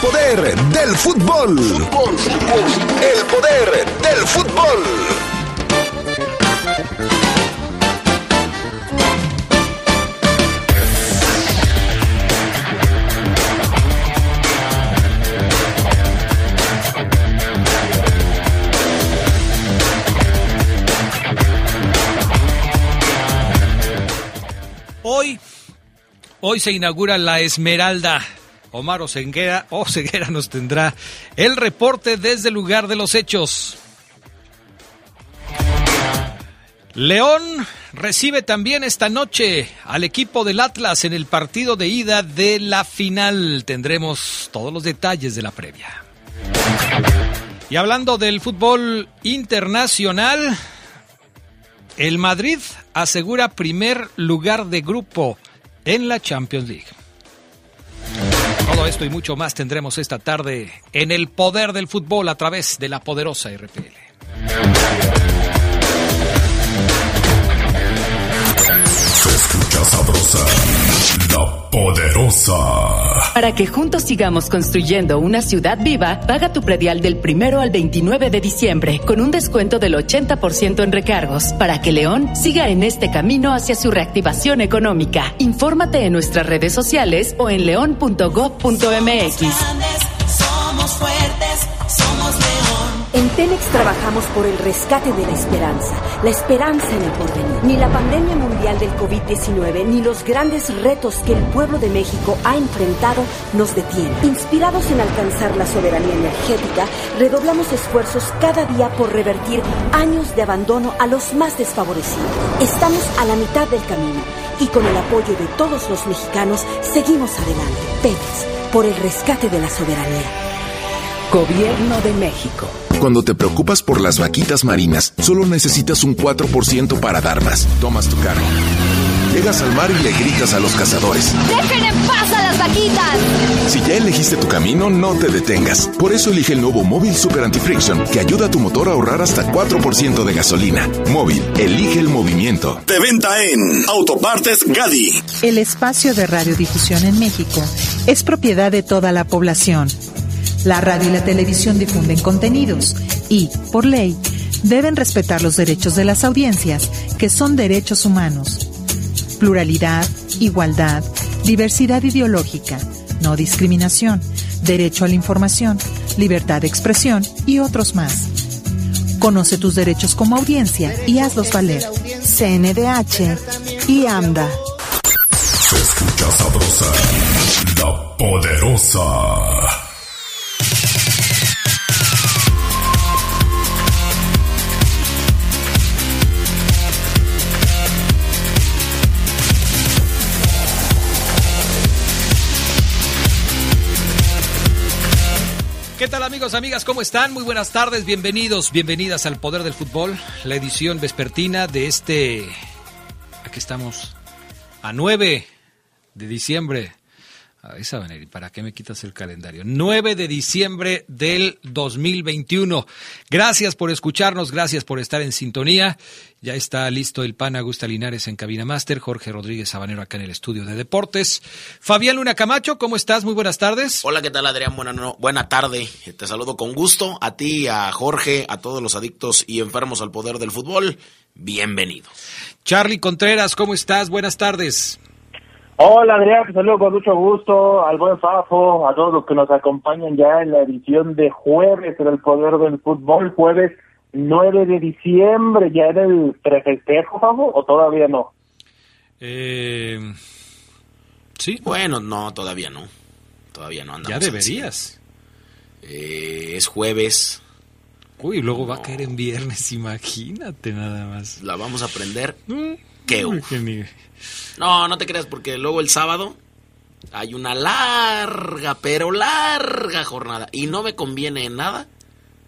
poder del fútbol. El poder del fútbol. Hoy, hoy se inaugura la Esmeralda. Omar Oseguera, Oseguera nos tendrá el reporte desde el lugar de los hechos. León recibe también esta noche al equipo del Atlas en el partido de ida de la final. Tendremos todos los detalles de la previa. Y hablando del fútbol internacional, el Madrid asegura primer lugar de grupo en la Champions League. Todo esto y mucho más tendremos esta tarde en el poder del fútbol a través de la poderosa RPL. Sabrosa, la poderosa. Para que juntos sigamos construyendo una ciudad viva, paga tu predial del primero al 29 de diciembre con un descuento del 80% en recargos para que León siga en este camino hacia su reactivación económica. Infórmate en nuestras redes sociales o en león.gov.mx. Somos fuertes, somos. En Telex trabajamos por el rescate de la esperanza, la esperanza en el porvenir. Ni la pandemia mundial del COVID-19 ni los grandes retos que el pueblo de México ha enfrentado nos detienen. Inspirados en alcanzar la soberanía energética, redoblamos esfuerzos cada día por revertir años de abandono a los más desfavorecidos. Estamos a la mitad del camino y con el apoyo de todos los mexicanos seguimos adelante. Pemex, por el rescate de la soberanía. Gobierno de México. Cuando te preocupas por las vaquitas marinas, solo necesitas un 4% para dar más. Tomas tu cargo. Llegas al mar y le gritas a los cazadores. ¡Dejen en paz a las vaquitas! Si ya elegiste tu camino, no te detengas. Por eso elige el nuevo Móvil Super Anti-Friction, que ayuda a tu motor a ahorrar hasta 4% de gasolina. Móvil, elige el movimiento. De venta en Autopartes Gadi. El espacio de radiodifusión en México es propiedad de toda la población. La radio y la televisión difunden contenidos y, por ley, deben respetar los derechos de las audiencias, que son derechos humanos. Pluralidad, igualdad, diversidad ideológica, no discriminación, derecho a la información, libertad de expresión y otros más. Conoce tus derechos como audiencia y hazlos valer. CNDH y AMDA. Se escucha sabrosa, la poderosa. ¿Qué tal amigos, amigas? ¿Cómo están? Muy buenas tardes, bienvenidos, bienvenidas al Poder del Fútbol, la edición vespertina de este... Aquí estamos a 9 de diciembre. Ahí saben, ¿para qué me quitas el calendario? 9 de diciembre del 2021. Gracias por escucharnos, gracias por estar en sintonía. Ya está listo el pan Augusta Linares en Cabina Master, Jorge Rodríguez Sabanero acá en el estudio de deportes. Fabián Luna Camacho, ¿cómo estás? Muy buenas tardes. Hola, ¿qué tal Adrián? Buena, no, buena tarde. Te saludo con gusto a ti, a Jorge, a todos los adictos y enfermos al poder del fútbol. Bienvenido. Charlie Contreras, ¿cómo estás? Buenas tardes. Hola Adrián, te saludo con mucho gusto al buen Fafo, a todos los que nos acompañan ya en la edición de jueves en el Poder del Fútbol, jueves 9 de diciembre, ¿ya era el prefestejo, Fafo, o todavía no? Eh, sí. Bueno, no, todavía no. Todavía no andamos. Ya deberías. Eh, es jueves. Uy, luego va a caer en viernes, imagínate nada más. La vamos a aprender. Mm, No, no te creas, porque luego el sábado hay una larga, pero larga jornada. Y no me conviene en nada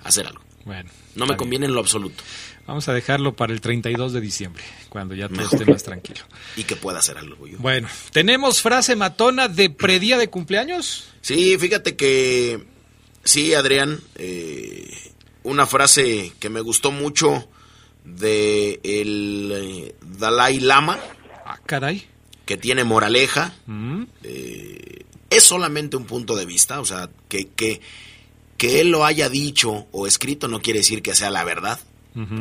hacer algo. Bueno. No me conviene en lo absoluto. Vamos a dejarlo para el 32 de diciembre, cuando ya todo esté más tranquilo. Y que pueda hacer algo yo. Bueno, ¿tenemos frase matona de predía de cumpleaños? Sí, fíjate que sí, Adrián, eh, una frase que me gustó mucho de el eh, Dalai Lama, Ah, caray. que tiene moraleja, Mm, eh, es solamente un punto de vista, o sea, que, que, que él lo haya dicho o escrito no quiere decir que sea la verdad.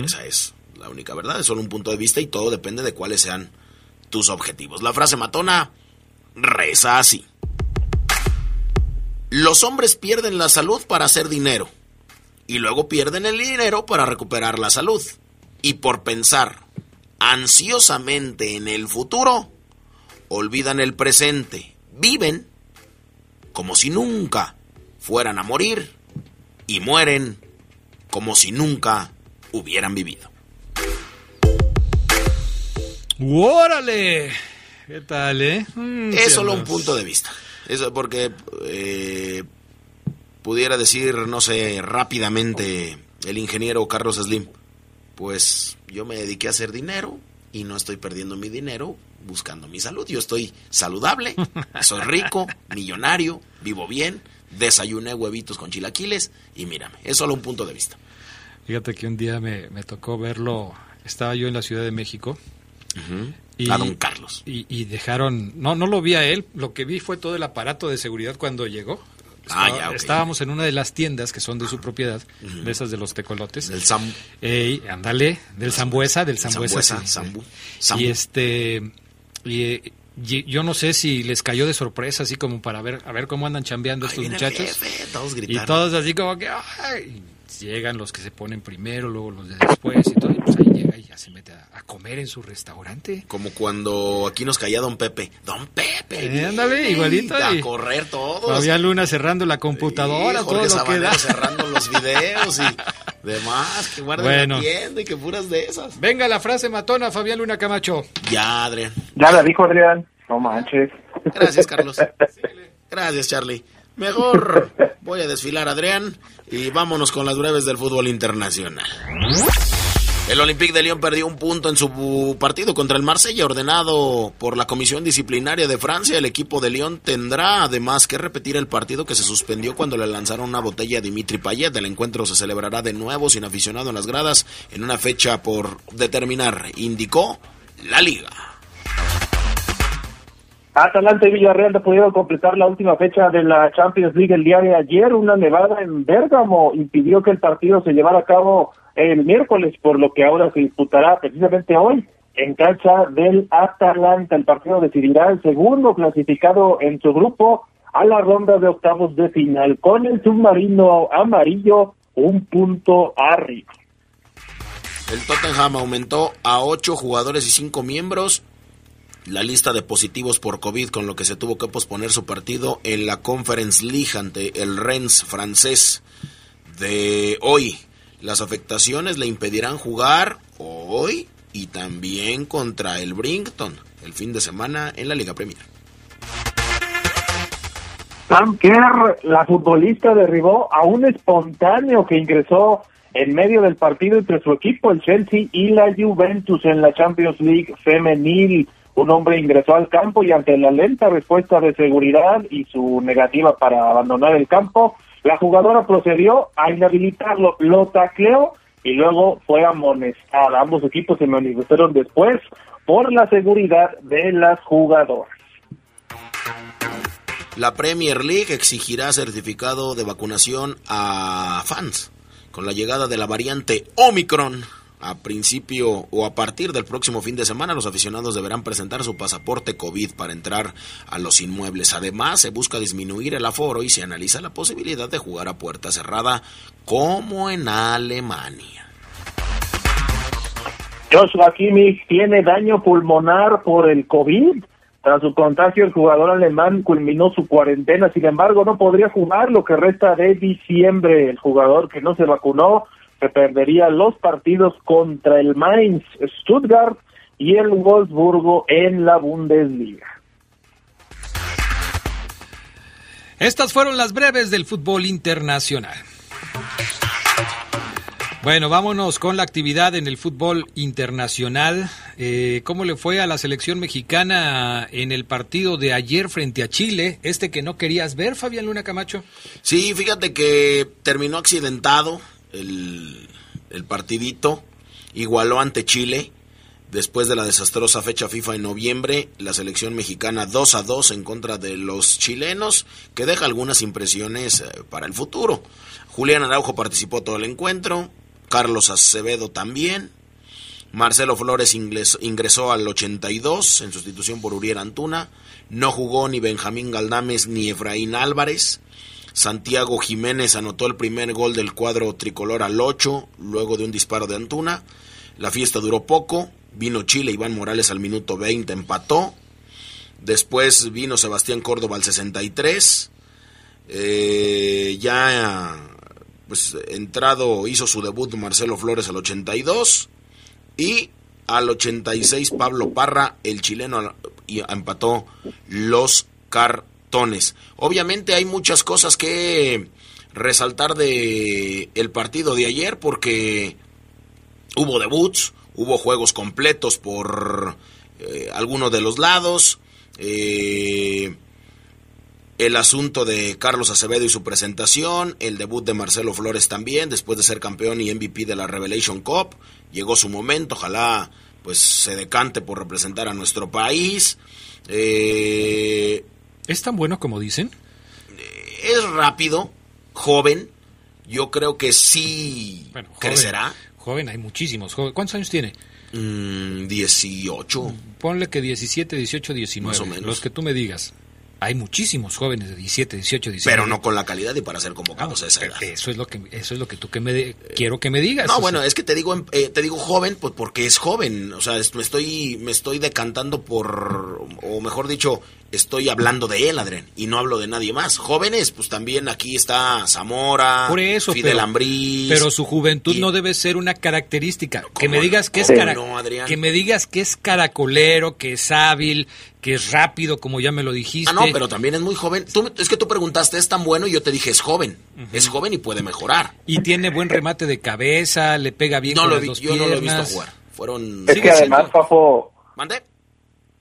Esa es la única verdad, es solo un punto de vista y todo depende de cuáles sean tus objetivos. La frase matona reza así. Los hombres pierden la salud para hacer dinero y luego pierden el dinero para recuperar la salud. Y por pensar ansiosamente en el futuro, olvidan el presente, viven como si nunca fueran a morir y mueren como si nunca hubieran vivido. ¡Órale! ¿Qué tal, eh? Mm, es solo un punto de vista. Eso porque eh, pudiera decir, no sé, rápidamente el ingeniero Carlos Slim. Pues yo me dediqué a hacer dinero y no estoy perdiendo mi dinero buscando mi salud. Yo estoy saludable, soy rico, millonario, vivo bien, desayuné huevitos con chilaquiles y mírame, es solo un punto de vista. Fíjate que un día me, me tocó verlo. Estaba yo en la Ciudad de México. A don Carlos. Y, y dejaron. No, no lo vi a él. Lo que vi fue todo el aparato de seguridad cuando llegó. Ah, Estaba- ya, ok. Estábamos en una de las tiendas que son de su propiedad, de esas de los tecolotes. Del Sam. Ey, ándale, del Zambuesa, del Zambuesa. Zambuesa, sí. Zambu. Y este. Y, eh, y yo no sé si les cayó de sorpresa, así como para ver a ver cómo andan chambeando Ahí estos muchachos. jefe, todos Y todos así como que ¡ay! Llegan los que se ponen primero, luego los de después y todo. Y pues ahí llega y ya se mete a, a comer en su restaurante. Como cuando aquí nos caía Don Pepe. Don Pepe. Eh, ándale, igualito, A correr todos. Fabián Luna cerrando la computadora, Y todo lo que da. Cerrando los videos y demás. Que guarden Bueno. la tienda y que puras de esas. Venga la frase matona, Fabián Luna Camacho. Ya, Adrián. Ya la dijo Adrián. No manches. Gracias, Carlos. Gracias, Charlie. Mejor voy a desfilar, Adrián, y vámonos con las breves del fútbol internacional. El Olympique de Lyon perdió un punto en su partido contra el Marsella, ordenado por la Comisión Disciplinaria de Francia. El equipo de Lyon tendrá además que repetir el partido que se suspendió cuando le lanzaron una botella a Dimitri Payet. El encuentro se celebrará de nuevo sin aficionado en las gradas en una fecha por determinar, indicó la liga. Atalanta y Villarreal no pudieron completar la última fecha de la Champions League el día de ayer. Una nevada en Bérgamo impidió que el partido se llevara a cabo el miércoles, por lo que ahora se disputará precisamente hoy en cancha del Atalanta. El partido decidirá el segundo clasificado en su grupo a la ronda de octavos de final con el submarino amarillo un punto arriba. El Tottenham aumentó a ocho jugadores y cinco miembros la lista de positivos por COVID, con lo que se tuvo que posponer su partido en la Conference League ante el Rennes francés de hoy. Las afectaciones le impedirán jugar hoy y también contra el Brinkton el fin de semana en la Liga Premier. Sam Kerr, la futbolista, derribó a un espontáneo que ingresó en medio del partido entre su equipo, el Chelsea, y la Juventus en la Champions League femenil. Un hombre ingresó al campo y ante la lenta respuesta de seguridad y su negativa para abandonar el campo, la jugadora procedió a inhabilitarlo, lo tacleó y luego fue amonestada. Ambos equipos se manifestaron después por la seguridad de las jugadoras. La Premier League exigirá certificado de vacunación a fans con la llegada de la variante Omicron. A principio o a partir del próximo fin de semana, los aficionados deberán presentar su pasaporte COVID para entrar a los inmuebles. Además, se busca disminuir el aforo y se analiza la posibilidad de jugar a puerta cerrada como en Alemania. Joshua Kimmich tiene daño pulmonar por el COVID. Tras su contagio, el jugador alemán culminó su cuarentena, sin embargo, no podría jugar lo que resta de diciembre. El jugador que no se vacunó se perdería los partidos contra el Mainz, Stuttgart y el Wolfsburgo en la Bundesliga. Estas fueron las breves del fútbol internacional. Bueno, vámonos con la actividad en el fútbol internacional. Eh, ¿Cómo le fue a la selección mexicana en el partido de ayer frente a Chile? Este que no querías ver, Fabián Luna Camacho. Sí, fíjate que terminó accidentado el, el partidito, igualó ante Chile. Después de la desastrosa fecha FIFA en noviembre, la selección mexicana 2 a 2 en contra de los chilenos, que deja algunas impresiones eh, para el futuro. Julián Araujo participó todo el encuentro, Carlos Acevedo también, Marcelo Flores ingresó al 82 en sustitución por Uriel Antuna, no jugó ni Benjamín Galdames ni Efraín Álvarez. Santiago Jiménez anotó el primer gol del cuadro tricolor al 8, luego de un disparo de Antuna. La fiesta duró poco, Vino Chile, Iván Morales al minuto 20 empató. Después vino Sebastián Córdoba al 63. Eh, ya pues entrado hizo su debut Marcelo Flores al 82 y al 86 Pablo Parra, el chileno, y empató los Obviamente hay muchas cosas que resaltar de el partido de ayer porque hubo debuts, Hubo juegos completos por eh, algunos de los lados. Eh, el asunto de Carlos Acevedo y su presentación, el debut de Marcelo Flores también, después de ser campeón y MVP de la Revelation Cup, llegó su momento, ojalá pues se decante por representar a nuestro país. Eh, ¿Es tan bueno como dicen? Es rápido, joven, yo creo que sí crecerá joven, hay muchísimos. ¿Cuántos años tiene? 18. Mm, Ponle que 17, 18, 19. Más o menos. Los que tú me digas. Hay muchísimos jóvenes de 17, 18, 19. Pero no con la calidad y para ser convocados a esa edad. Eso es lo que eso es lo que tú que me quiero que me digas. No, bueno, es que te digo eh, te digo joven pues porque es joven, o sea, me estoy me estoy decantando por o mejor dicho, estoy hablando de él, Adren, y no hablo de nadie más. Jóvenes, pues también aquí está Zamora, Por eso, Fidel pero, Pero su juventud no debe ser una característica. Que me digas que es que me digas que es caracolero, que es hábil, que es rápido, como ya me lo dijiste. Ah, no, pero también es muy joven. Tú, es que tú preguntaste, ¿es tan bueno? Y yo te dije, es joven. Es joven y puede mejorar. Y tiene buen remate de cabeza, le pega bien no con lo las Yo no lo he visto jugar. Fueron... Es que además, Fafo... ¿Mande?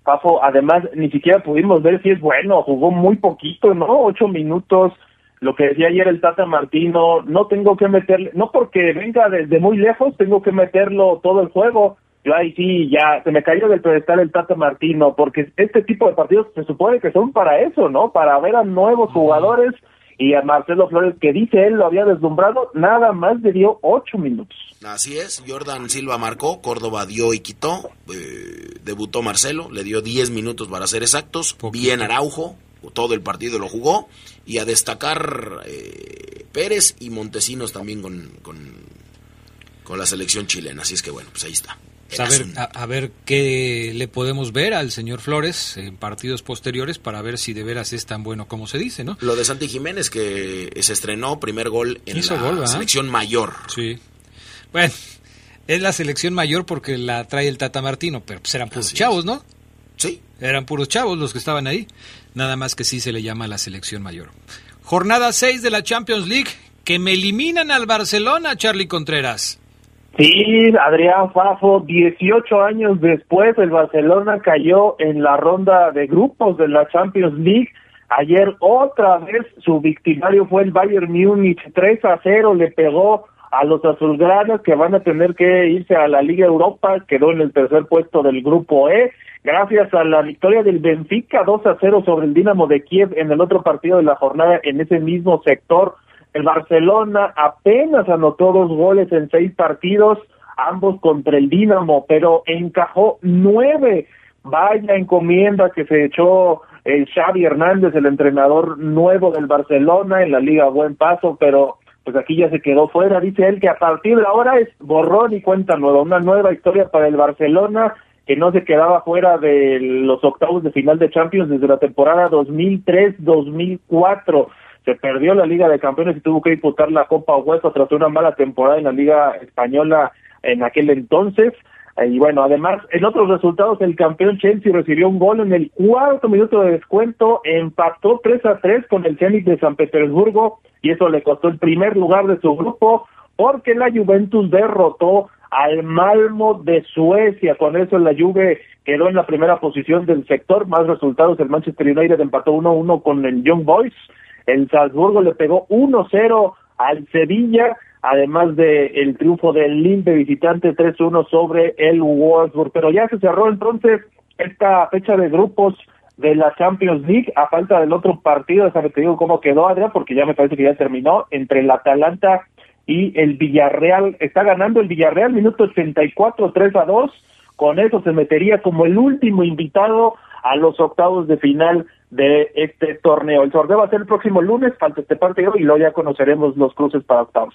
Fafo, además, ni siquiera pudimos ver si es bueno. Jugó muy poquito, ¿no? Ocho minutos. Lo que decía ayer el Tata Martino, no tengo que meterle... No porque venga desde muy lejos, tengo que meterlo todo el juego yo ahí sí ya se me cayó del pedestal el Tata Martino, porque este tipo de partidos se supone que son para eso, ¿no? Para ver a nuevos jugadores y a Marcelo Flores, que dice él lo había deslumbrado, nada más le dio ocho minutos. Así es, Jordan Silva marcó, Córdoba dio y quitó, eh, debutó Marcelo, le dio diez minutos para ser exactos, bien Araujo, todo el partido lo jugó, y a destacar eh, Pérez y Montesinos también con, con, con la selección chilena, así es que bueno, pues ahí está. Pues a ver, qué le podemos ver al señor Flores en partidos posteriores para ver si de veras es tan bueno como se dice, ¿no? Lo de Santi Jiménez que se estrenó primer gol en la selección mayor. Sí. Bueno, es la selección mayor porque la trae el Tata Martino, pero pues eran puros chavos, ¿no? Sí. Eran puros chavos los que estaban ahí. Nada más que sí se le llama la selección mayor. Jornada 6 de la Champions League que me eliminan al Barcelona, Charlie Contreras. Sí, Adrián Fafo, 18 años después el Barcelona cayó en la ronda de grupos de la Champions League. Ayer otra vez su victimario fue el Bayern Múnich, 3 a 0 le pegó a los azulgranas que van a tener que irse a la Liga Europa, quedó en el tercer puesto del grupo E, gracias a la victoria del Benfica 2 a 0 sobre el Dinamo de Kiev en el otro partido de la jornada en ese mismo sector el Barcelona apenas anotó dos goles en seis partidos, ambos contra el Dinamo, pero encajó nueve. Vaya encomienda que se echó el Xavi Hernández, el entrenador nuevo del Barcelona en la Liga Buen Paso, pero pues aquí ya se quedó fuera. Dice él que a partir de ahora es borrón y cuenta nueva, una nueva historia para el Barcelona que no se quedaba fuera de los octavos de final de Champions desde la temporada 2003-2004 se perdió la Liga de Campeones y tuvo que disputar la Copa Hueso tras una mala temporada en la Liga Española en aquel entonces. Y bueno, además, en otros resultados, el campeón Chelsea recibió un gol en el cuarto minuto de descuento, empató 3 a 3 con el Zenit de San Petersburgo y eso le costó el primer lugar de su grupo porque la Juventus derrotó al Malmo de Suecia. Con eso la Juve quedó en la primera posición del sector. Más resultados, el Manchester United empató 1-1 con el Young Boys el Salzburgo le pegó 1-0 al Sevilla. además de el triunfo del Limpe visitante 3-1 sobre el Wolfsburg. Pero ya se cerró entonces esta fecha de grupos de la Champions League a falta del otro partido, déjame te digo cómo quedó Adrián, porque ya me parece que ya terminó, entre el Atalanta y el Villarreal. Está ganando el Villarreal, minuto 84, 3 a 2. Con eso se metería como el último invitado a los octavos de final de este torneo. El sorteo va a ser el próximo lunes, falta este partido y luego ya conoceremos los cruces para octavos.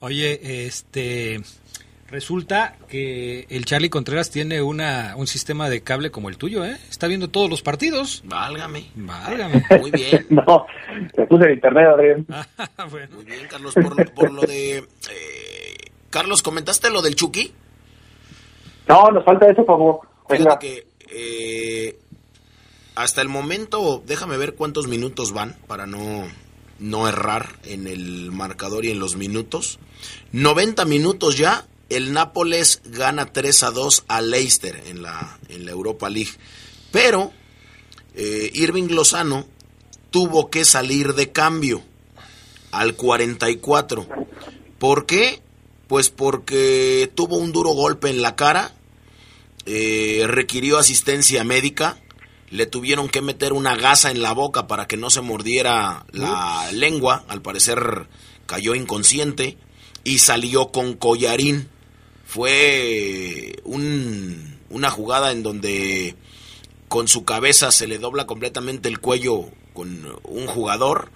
Oye, este resulta que el Charlie Contreras tiene una un sistema de cable como el tuyo, ¿eh? Está viendo todos los partidos. Válgame. Válgame. Muy bien. no, te puse en internet, Adrián. Ah, bueno. Muy bien, Carlos, por, por lo de... Eh, Carlos, ¿comentaste lo del Chucky? No, nos falta eso, por favor. Fíjate que eh, hasta el momento, déjame ver cuántos minutos van para no, no errar en el marcador y en los minutos. 90 minutos ya, el Nápoles gana 3 a 2 a Leicester en la, en la Europa League. Pero eh, Irving Lozano tuvo que salir de cambio al 44. ¿Por qué? Pues porque tuvo un duro golpe en la cara, eh, requirió asistencia médica, le tuvieron que meter una gasa en la boca para que no se mordiera la lengua, al parecer cayó inconsciente y salió con collarín. Fue un- una jugada en donde con su cabeza se le dobla completamente el cuello con un jugador.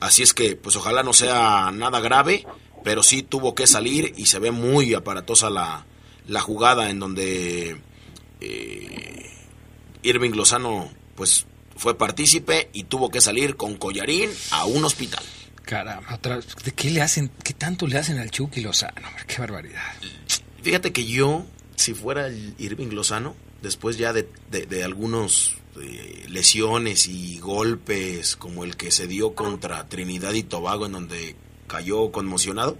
Así es que, pues ojalá no sea nada grave, pero sí tuvo que salir y se ve muy aparatosa la, la jugada en donde eh, Irving Lozano, pues fue partícipe y tuvo que salir con collarín a un hospital. Caramba, ¿de qué le hacen? ¿Qué tanto le hacen al Chucky Lozano? Qué barbaridad. Fíjate que yo, si fuera el Irving Lozano, después ya de, de- de algunos eh, lesiones y golpes como el que se dio contra Trinidad y Tobago en donde cayó conmocionado,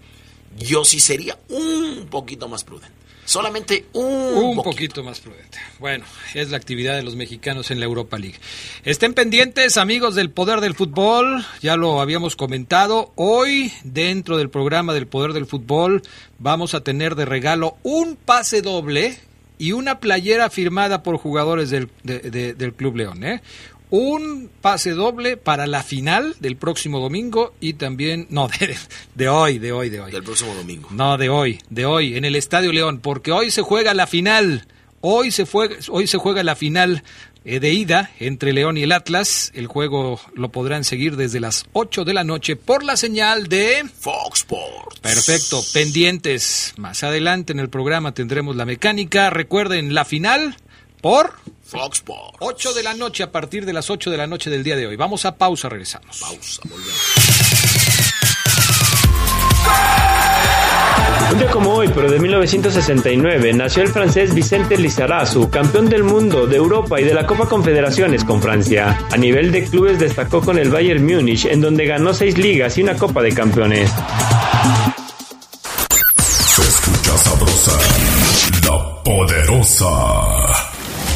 yo sí sería un poquito más prudente. Solamente un, Un poquito. poquito más prudente. Bueno, es la actividad de los mexicanos en la Europa League. Estén pendientes, amigos del Poder del Fútbol, ya lo habíamos comentado. Hoy, dentro del programa del Poder del Fútbol, vamos a tener de regalo un pase doble y una playera firmada por jugadores del, de- de- del Club León. ¿eh? Un pase doble para la final del próximo domingo y también, no, de, de hoy, de hoy, de hoy. Del próximo domingo. No, de hoy, de hoy, en el Estadio León, porque hoy se juega la final. Hoy se, fue, hoy se juega la final eh, de ida entre León y el Atlas. El juego lo podrán seguir desde las 8 de la noche por la señal de... Fox Sports. Perfecto, pendientes. Más adelante en el programa tendremos la mecánica. Recuerden, la final por Fox Sports. 8 de la noche, a partir de las 8 de la noche del día de hoy. Vamos a pausa, regresamos. Pausa, volvemos. Un día como hoy, pero de 1969, nació el francés Vicente Lizarazu, campeón del mundo, de Europa y de la Copa Confederaciones con Francia. A nivel de clubes destacó con el Bayern Múnich, en donde ganó seis ligas y una Copa de Campeones. Se escucha sabrosa, la poderosa.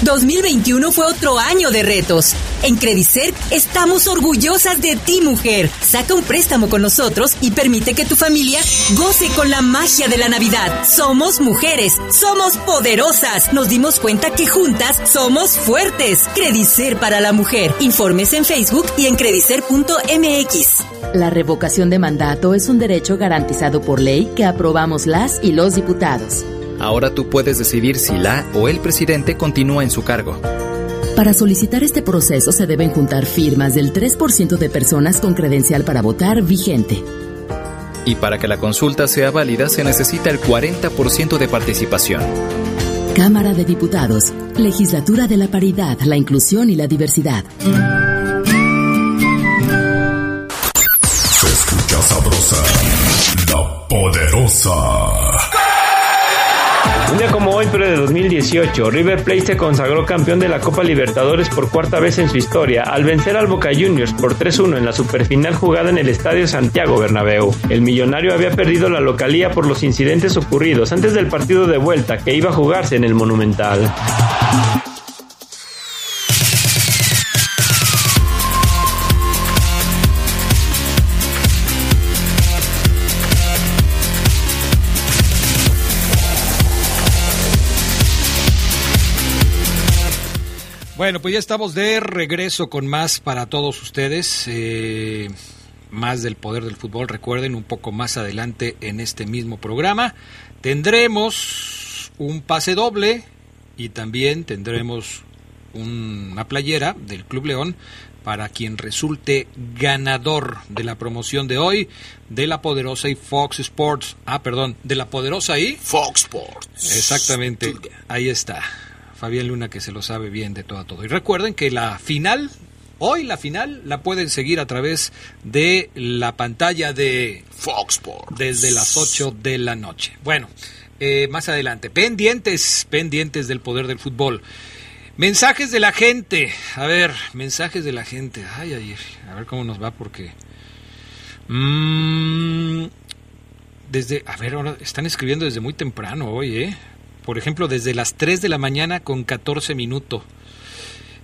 2021 fue otro año de retos. En Credicer estamos orgullosas de ti, mujer. Saca un préstamo con nosotros y permite que tu familia goce con la magia de la Navidad. Somos mujeres, somos poderosas. Nos dimos cuenta que juntas somos fuertes. Credicer para la mujer. Informes en Facebook y en credicer.mx. La revocación de mandato es un derecho garantizado por ley que aprobamos las y los diputados. Ahora tú puedes decidir si la o el presidente continúa en su cargo. Para solicitar este proceso se deben juntar firmas del 3% de personas con credencial para votar vigente. Y para que la consulta sea válida se necesita el 40% de participación. Cámara de Diputados, Legislatura de la Paridad, la Inclusión y la Diversidad. Se escucha sabrosa, la poderosa. Un día como hoy, pero de 2018, River Plate se consagró campeón de la Copa Libertadores por cuarta vez en su historia, al vencer al Boca Juniors por 3-1 en la superfinal jugada en el Estadio Santiago Bernabéu. El millonario había perdido la localía por los incidentes ocurridos antes del partido de vuelta que iba a jugarse en el Monumental. Bueno, pues ya estamos de regreso con más para todos ustedes. Eh, más del poder del fútbol. Recuerden, un poco más adelante en este mismo programa tendremos un pase doble y también tendremos una playera del Club León para quien resulte ganador de la promoción de hoy de la poderosa y Fox Sports. Ah, perdón, de la poderosa y Fox Sports. Exactamente, ahí está. Fabián Luna que se lo sabe bien de todo a todo. Y recuerden que la final, hoy la final, la pueden seguir a través de la pantalla de Fox Sports. Desde las 8 de la noche. Bueno, eh, más adelante, pendientes, pendientes del poder del fútbol. Mensajes de la gente. A ver, mensajes de la gente. Ay, ay, a ver cómo nos va porque... Mm, desde, a ver, ahora están escribiendo desde muy temprano hoy, ¿eh? Por ejemplo, desde las 3 de la mañana con 14 minutos.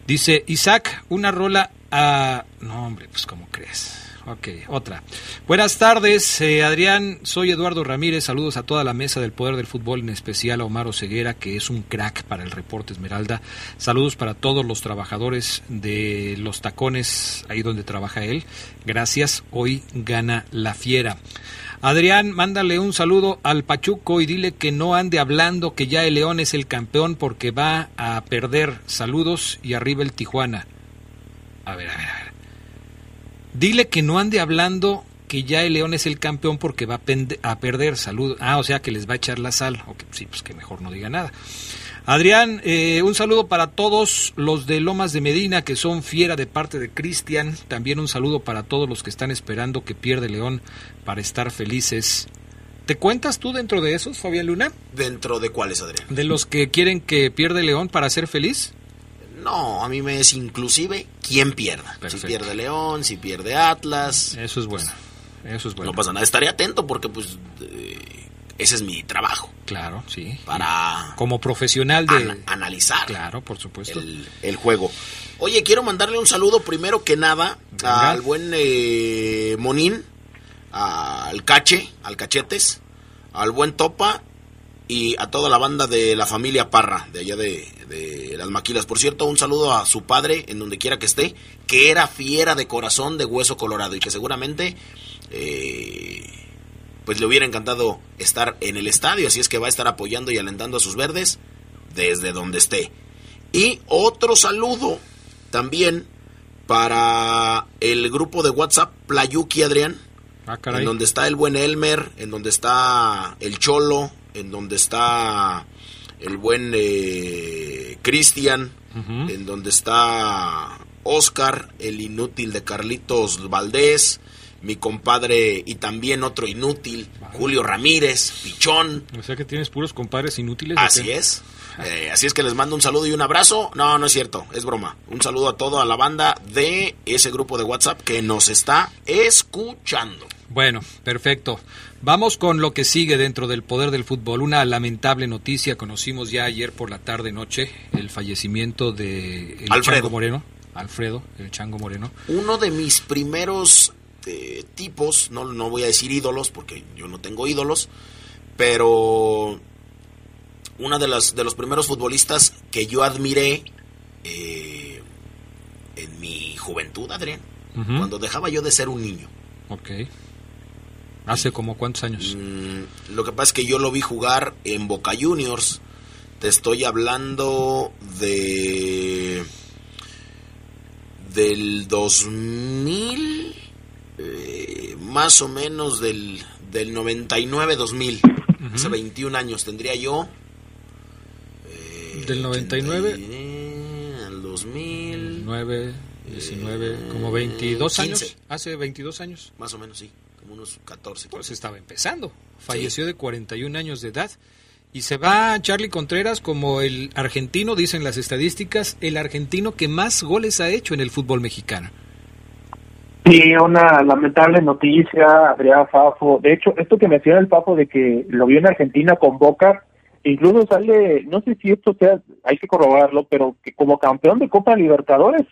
Dice, Isaac, una rola a... No, hombre, pues ¿cómo crees? Ok, otra. Buenas tardes, eh, Adrián. Soy Eduardo Ramírez. Saludos a toda la mesa del Poder del Fútbol, en especial a Omar Oseguera, que es un crack para el reporte Esmeralda. Saludos para todos los trabajadores de los tacones, ahí donde trabaja él. Gracias. Hoy gana la fiera. Adrián, mándale un saludo al Pachuco y dile que no ande hablando que ya el León es el campeón porque va a perder. Saludos y arriba el Tijuana. A ver, a ver, a ver. Dile que no ande hablando que ya el León es el campeón porque va a, perder salud. Ah, o sea que les va a echar la sal. Okay, sí, pues que mejor no diga nada. Adrián, eh, un saludo para todos los de Lomas de Medina que son fiera de parte de Cristian. También un saludo para todos los que están esperando que pierde León para estar felices. ¿Te cuentas tú dentro de esos, Fabián Luna? ¿Dentro de cuáles, Adrián? ¿De los que quieren que pierde León para ser feliz? No, a mí me es inclusive quién pierda. Si pierde León, si pierde Atlas. Eso es bueno. Eso es bueno. No pasa nada. Estaré atento porque pues eh, ese es mi trabajo. Claro, sí. Para como profesional de analizar. Claro, por supuesto. El, juego. Oye, quiero mandarle un saludo primero que nada al buen eh, Monín, al Cache, al Cachetes, al buen Topa y a toda la banda de la familia Parra, de allá de, de, las maquilas. Por cierto, un saludo a su padre, en donde quiera que esté, que era fiera de corazón de hueso colorado y que seguramente eh, pues le hubiera encantado estar en el estadio, así es que va a estar apoyando y alentando a sus verdes desde donde esté. Y otro saludo también para el grupo de WhatsApp Playuki Adrián, ah, en donde está el buen Elmer, en donde está el Cholo, en donde está el buen eh, Cristian, en donde está Oscar, el inútil de Carlitos Valdés, mi compadre y también otro inútil, Julio Ramírez, Pichón. O sea que tienes puros compadres inútiles. Así es. Eh, así es que les mando un saludo y un abrazo. No, no es cierto, es broma. Un saludo a toda la banda de ese grupo de WhatsApp que nos está escuchando. Bueno, perfecto. Vamos con lo que sigue dentro del poder del fútbol. Una lamentable noticia. Conocimos ya ayer por la tarde noche el fallecimiento de el Alfredo Chango Moreno. Alfredo, el Chango Moreno. Uno de mis primeros eh, tipos, no, no voy a decir ídolos porque yo no tengo ídolos, pero uno de, las, de los primeros futbolistas que yo admiré eh, en mi juventud, Adrián, cuando dejaba yo de ser un niño. Ok. ¿Hace como cuántos años? Mm, lo que pasa es que yo lo vi jugar en Boca Juniors. Te estoy hablando de. del 2000. Eh, más o menos del, del 99-2000. Hace 21 años tendría yo. Eh, ¿Del 99? al 2000. 9, 19, como 22 años. Hace 22 años. Más o menos, sí unos 14. Pues estaba empezando. Falleció de 41 años de edad. Y se va Charlie Contreras como el argentino, dicen las estadísticas, el argentino que más goles ha hecho en el fútbol mexicano. Sí, una lamentable noticia, Adrián Fafo. De hecho, esto que menciona el Fafo de que lo vio en Argentina con Boca, incluso sale, no sé si esto sea, hay que corroborarlo, pero que como campeón de Copa Libertadores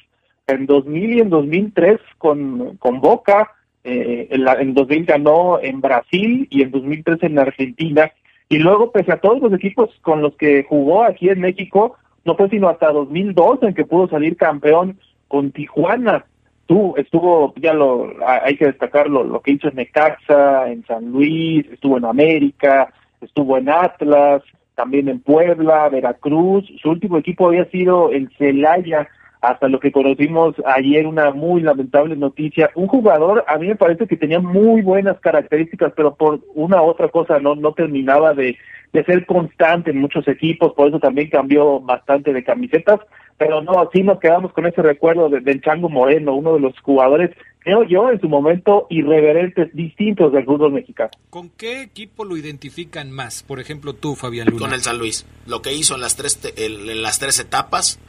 en 2000 y en 2003 con, con Boca, eh, en, en 2000 ganó en Brasil y en 2003 en Argentina. Y luego, pese a todos los equipos con los que jugó aquí en México, no fue sino hasta 2012 en que pudo salir campeón con Tijuana. Tú, estuvo, ya lo, hay que destacarlo, lo que hizo en Necaxa, en San Luis, estuvo en América, estuvo en Atlas, también en Puebla, Veracruz, su último equipo había sido el Celaya, hasta lo que conocimos ayer, una muy lamentable noticia. Un jugador, a mí me parece que tenía muy buenas características, pero por una u otra cosa no, no terminaba de, de ser constante en muchos equipos, por eso también cambió bastante de camisetas, pero no, sí nos quedamos con ese recuerdo de, del Chango Moreno, uno de los jugadores, creo yo, en su momento irreverentes, distintos del fútbol mexicano. ¿Con qué equipo lo identifican más? Por ejemplo, tú, Fabián Luna. Con el San Luis. Lo que hizo en las tres, en las tres etapas,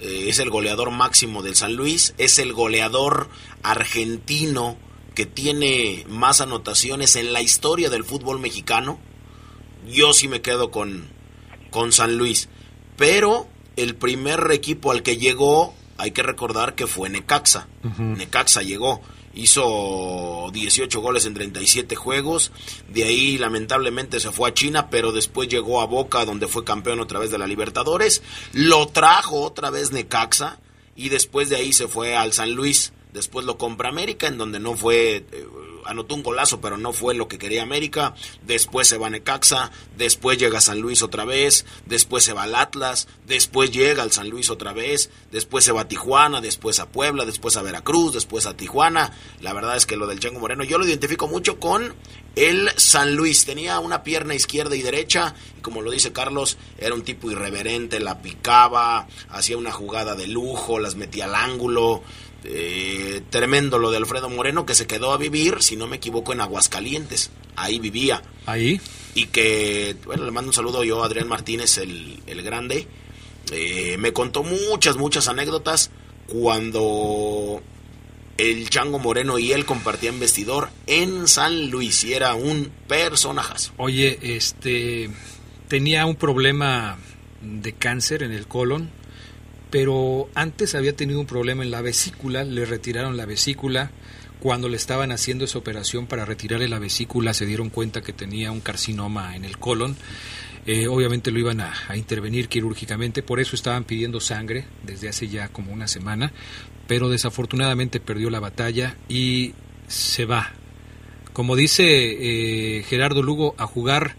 eh, es el goleador máximo del San Luis, es el goleador argentino que tiene más anotaciones en la historia del fútbol mexicano. Yo sí me quedo con, con San Luis. Pero el primer equipo al que llegó, hay que recordar que fue Necaxa. Necaxa llegó hizo 18 goles en 37 juegos, de ahí lamentablemente se fue a China, pero después llegó a Boca donde fue campeón otra vez de la Libertadores, lo trajo otra vez Necaxa y después de ahí se fue al San Luis, después lo compra América en donde no fue... Anotó un golazo, pero no fue lo que quería América. Después se va a Necaxa, después llega a San Luis otra vez, después se va al Atlas, después llega al San Luis otra vez, después se va a Tijuana, después a Puebla, después a Veracruz, después a Tijuana. La verdad es que lo del Chango Moreno yo lo identifico mucho con el San Luis. Tenía una pierna izquierda y derecha, y como lo dice Carlos, era un tipo irreverente, la picaba, hacía una jugada de lujo, las metía al ángulo. Eh, tremendo lo de Alfredo Moreno que se quedó a vivir, si no me equivoco, en Aguascalientes. Ahí vivía. Ahí. Y que, bueno, le mando un saludo yo a Adrián Martínez, el, el grande. Eh, me contó muchas, muchas anécdotas cuando el Chango Moreno y él compartían vestidor en San Luis y era un personajazo. Oye, este tenía un problema de cáncer en el colon pero antes había tenido un problema en la vesícula, le retiraron la vesícula. Cuando le estaban haciendo esa operación para retirarle la vesícula, se dieron cuenta que tenía un carcinoma en el colon. Eh, obviamente lo iban a, intervenir quirúrgicamente, por eso estaban pidiendo sangre desde hace ya como una semana, pero desafortunadamente perdió la batalla y se va. Como dice eh, Gerardo Lugo, a jugar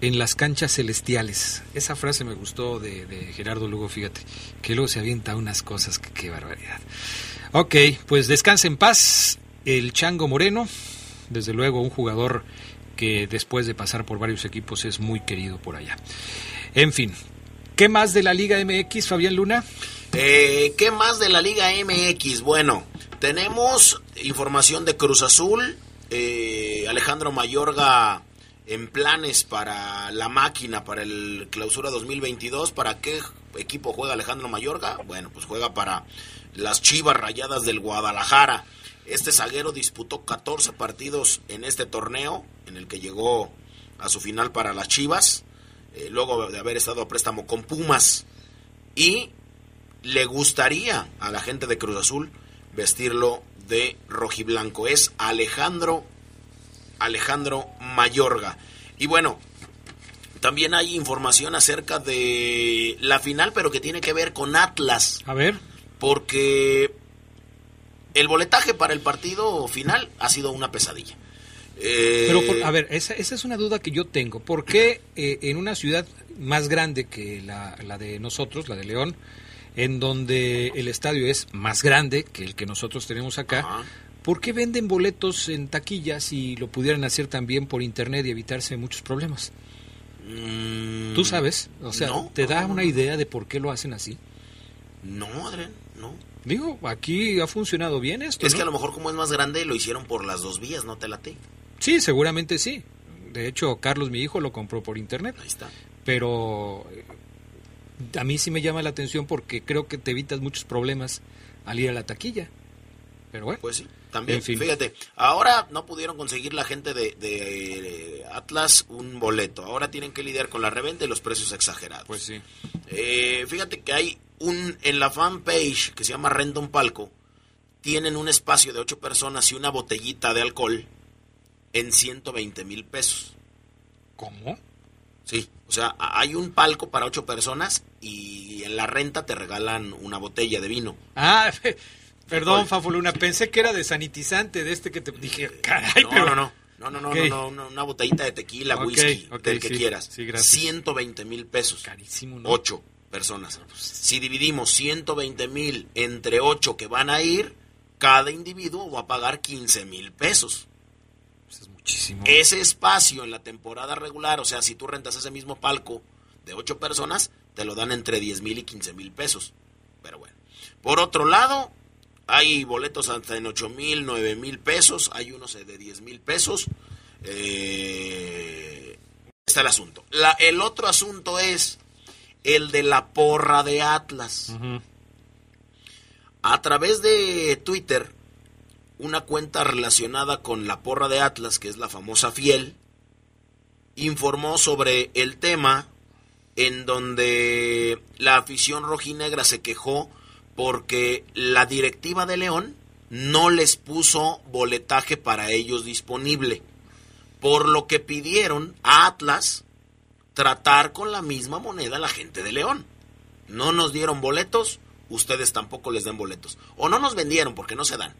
en las canchas celestiales. Esa frase me gustó de, Gerardo Lugo, fíjate, que luego se avienta unas cosas que qué barbaridad. Ok, pues descanse en paz el Chango Moreno, desde luego un jugador que después de pasar por varios equipos es muy querido por allá. En fin, ¿qué más de la Liga MX, Fabián Luna? Eh, ¿Qué más de la Liga MX? Bueno, tenemos información de Cruz Azul, eh, Alejandro Mayorga en planes para la máquina, para el clausura 2022. ¿Para qué equipo juega Alejandro Mayorga? Bueno, pues juega para las Chivas Rayadas del Guadalajara. Este zaguero disputó 14 partidos en este torneo, en el que llegó a su final para las Chivas, eh, luego de haber estado a préstamo con Pumas. Y le gustaría a la gente de Cruz Azul vestirlo de rojiblanco. Es Alejandro Alejandro Mayorga. Y bueno, también hay información acerca de la final, pero que tiene que ver con Atlas. A ver. Porque el boletaje para el partido final ha sido una pesadilla. Pero, a ver, esa, es una duda que yo tengo. ¿Por qué eh, en una ciudad más grande que la, de nosotros, la de León, en donde el estadio es más grande que el que nosotros tenemos acá, ¿Por qué venden boletos en taquillas y lo pudieran hacer también por internet y evitarse muchos problemas? Mm, ¿Tú sabes? O sea, ¿te da una idea de por qué lo hacen así? No, Adrián, no. Digo, aquí ha funcionado bien esto. Es que a lo mejor como es más grande lo hicieron por las dos vías, ¿no te late? Sí, seguramente sí. De hecho, Carlos, mi hijo, lo compró por internet. Ahí está. Pero eh, a mí sí me llama la atención porque creo que te evitas muchos problemas al ir a la taquilla. Pero bueno. Pues sí. También, fíjate, ahora no pudieron conseguir la gente de, Atlas un boleto. Ahora tienen que lidiar con la reventa y los precios exagerados. Pues sí. Eh, fíjate que hay un, en la fanpage que se llama Renta un Palco, tienen un espacio de ocho personas y una botellita de alcohol en 120 mil pesos. ¿Cómo? Sí, o sea, hay un palco para ocho personas y en la renta te regalan una botella de vino. Ah, perdón, Fafuluna, pensé que era de sanitizante, de este que te dije, caray, no, pero... no, no. No, no, no, no, no, una botellita de tequila, whisky, ok, del que sí, quieras. sí, gracias. 120 mil pesos. Carísimo, ¿no? Ocho personas. Si dividimos 120 mil entre ocho que van a ir, cada individuo va a pagar 15 mil pesos. Pues es muchísimo. Ese espacio en la temporada regular, o sea, si tú rentas ese mismo palco de ocho personas, te lo dan entre 10 mil y 15 mil pesos. Pero bueno. Por otro lado, hay boletos hasta en 8 mil, 9 mil pesos, hay unos de 10 mil pesos. Eh, está el asunto. La- el otro asunto es el de la porra de Atlas. A través de Twitter, una cuenta relacionada con la porra de Atlas, que es la famosa Fiel, informó sobre el tema en donde la afición rojinegra se quejó porque la directiva de León no les puso boletaje para ellos disponible, por lo que pidieron a Atlas tratar con la misma moneda a la gente de León. No nos dieron boletos, ustedes tampoco les den boletos. O no nos vendieron porque no se dan.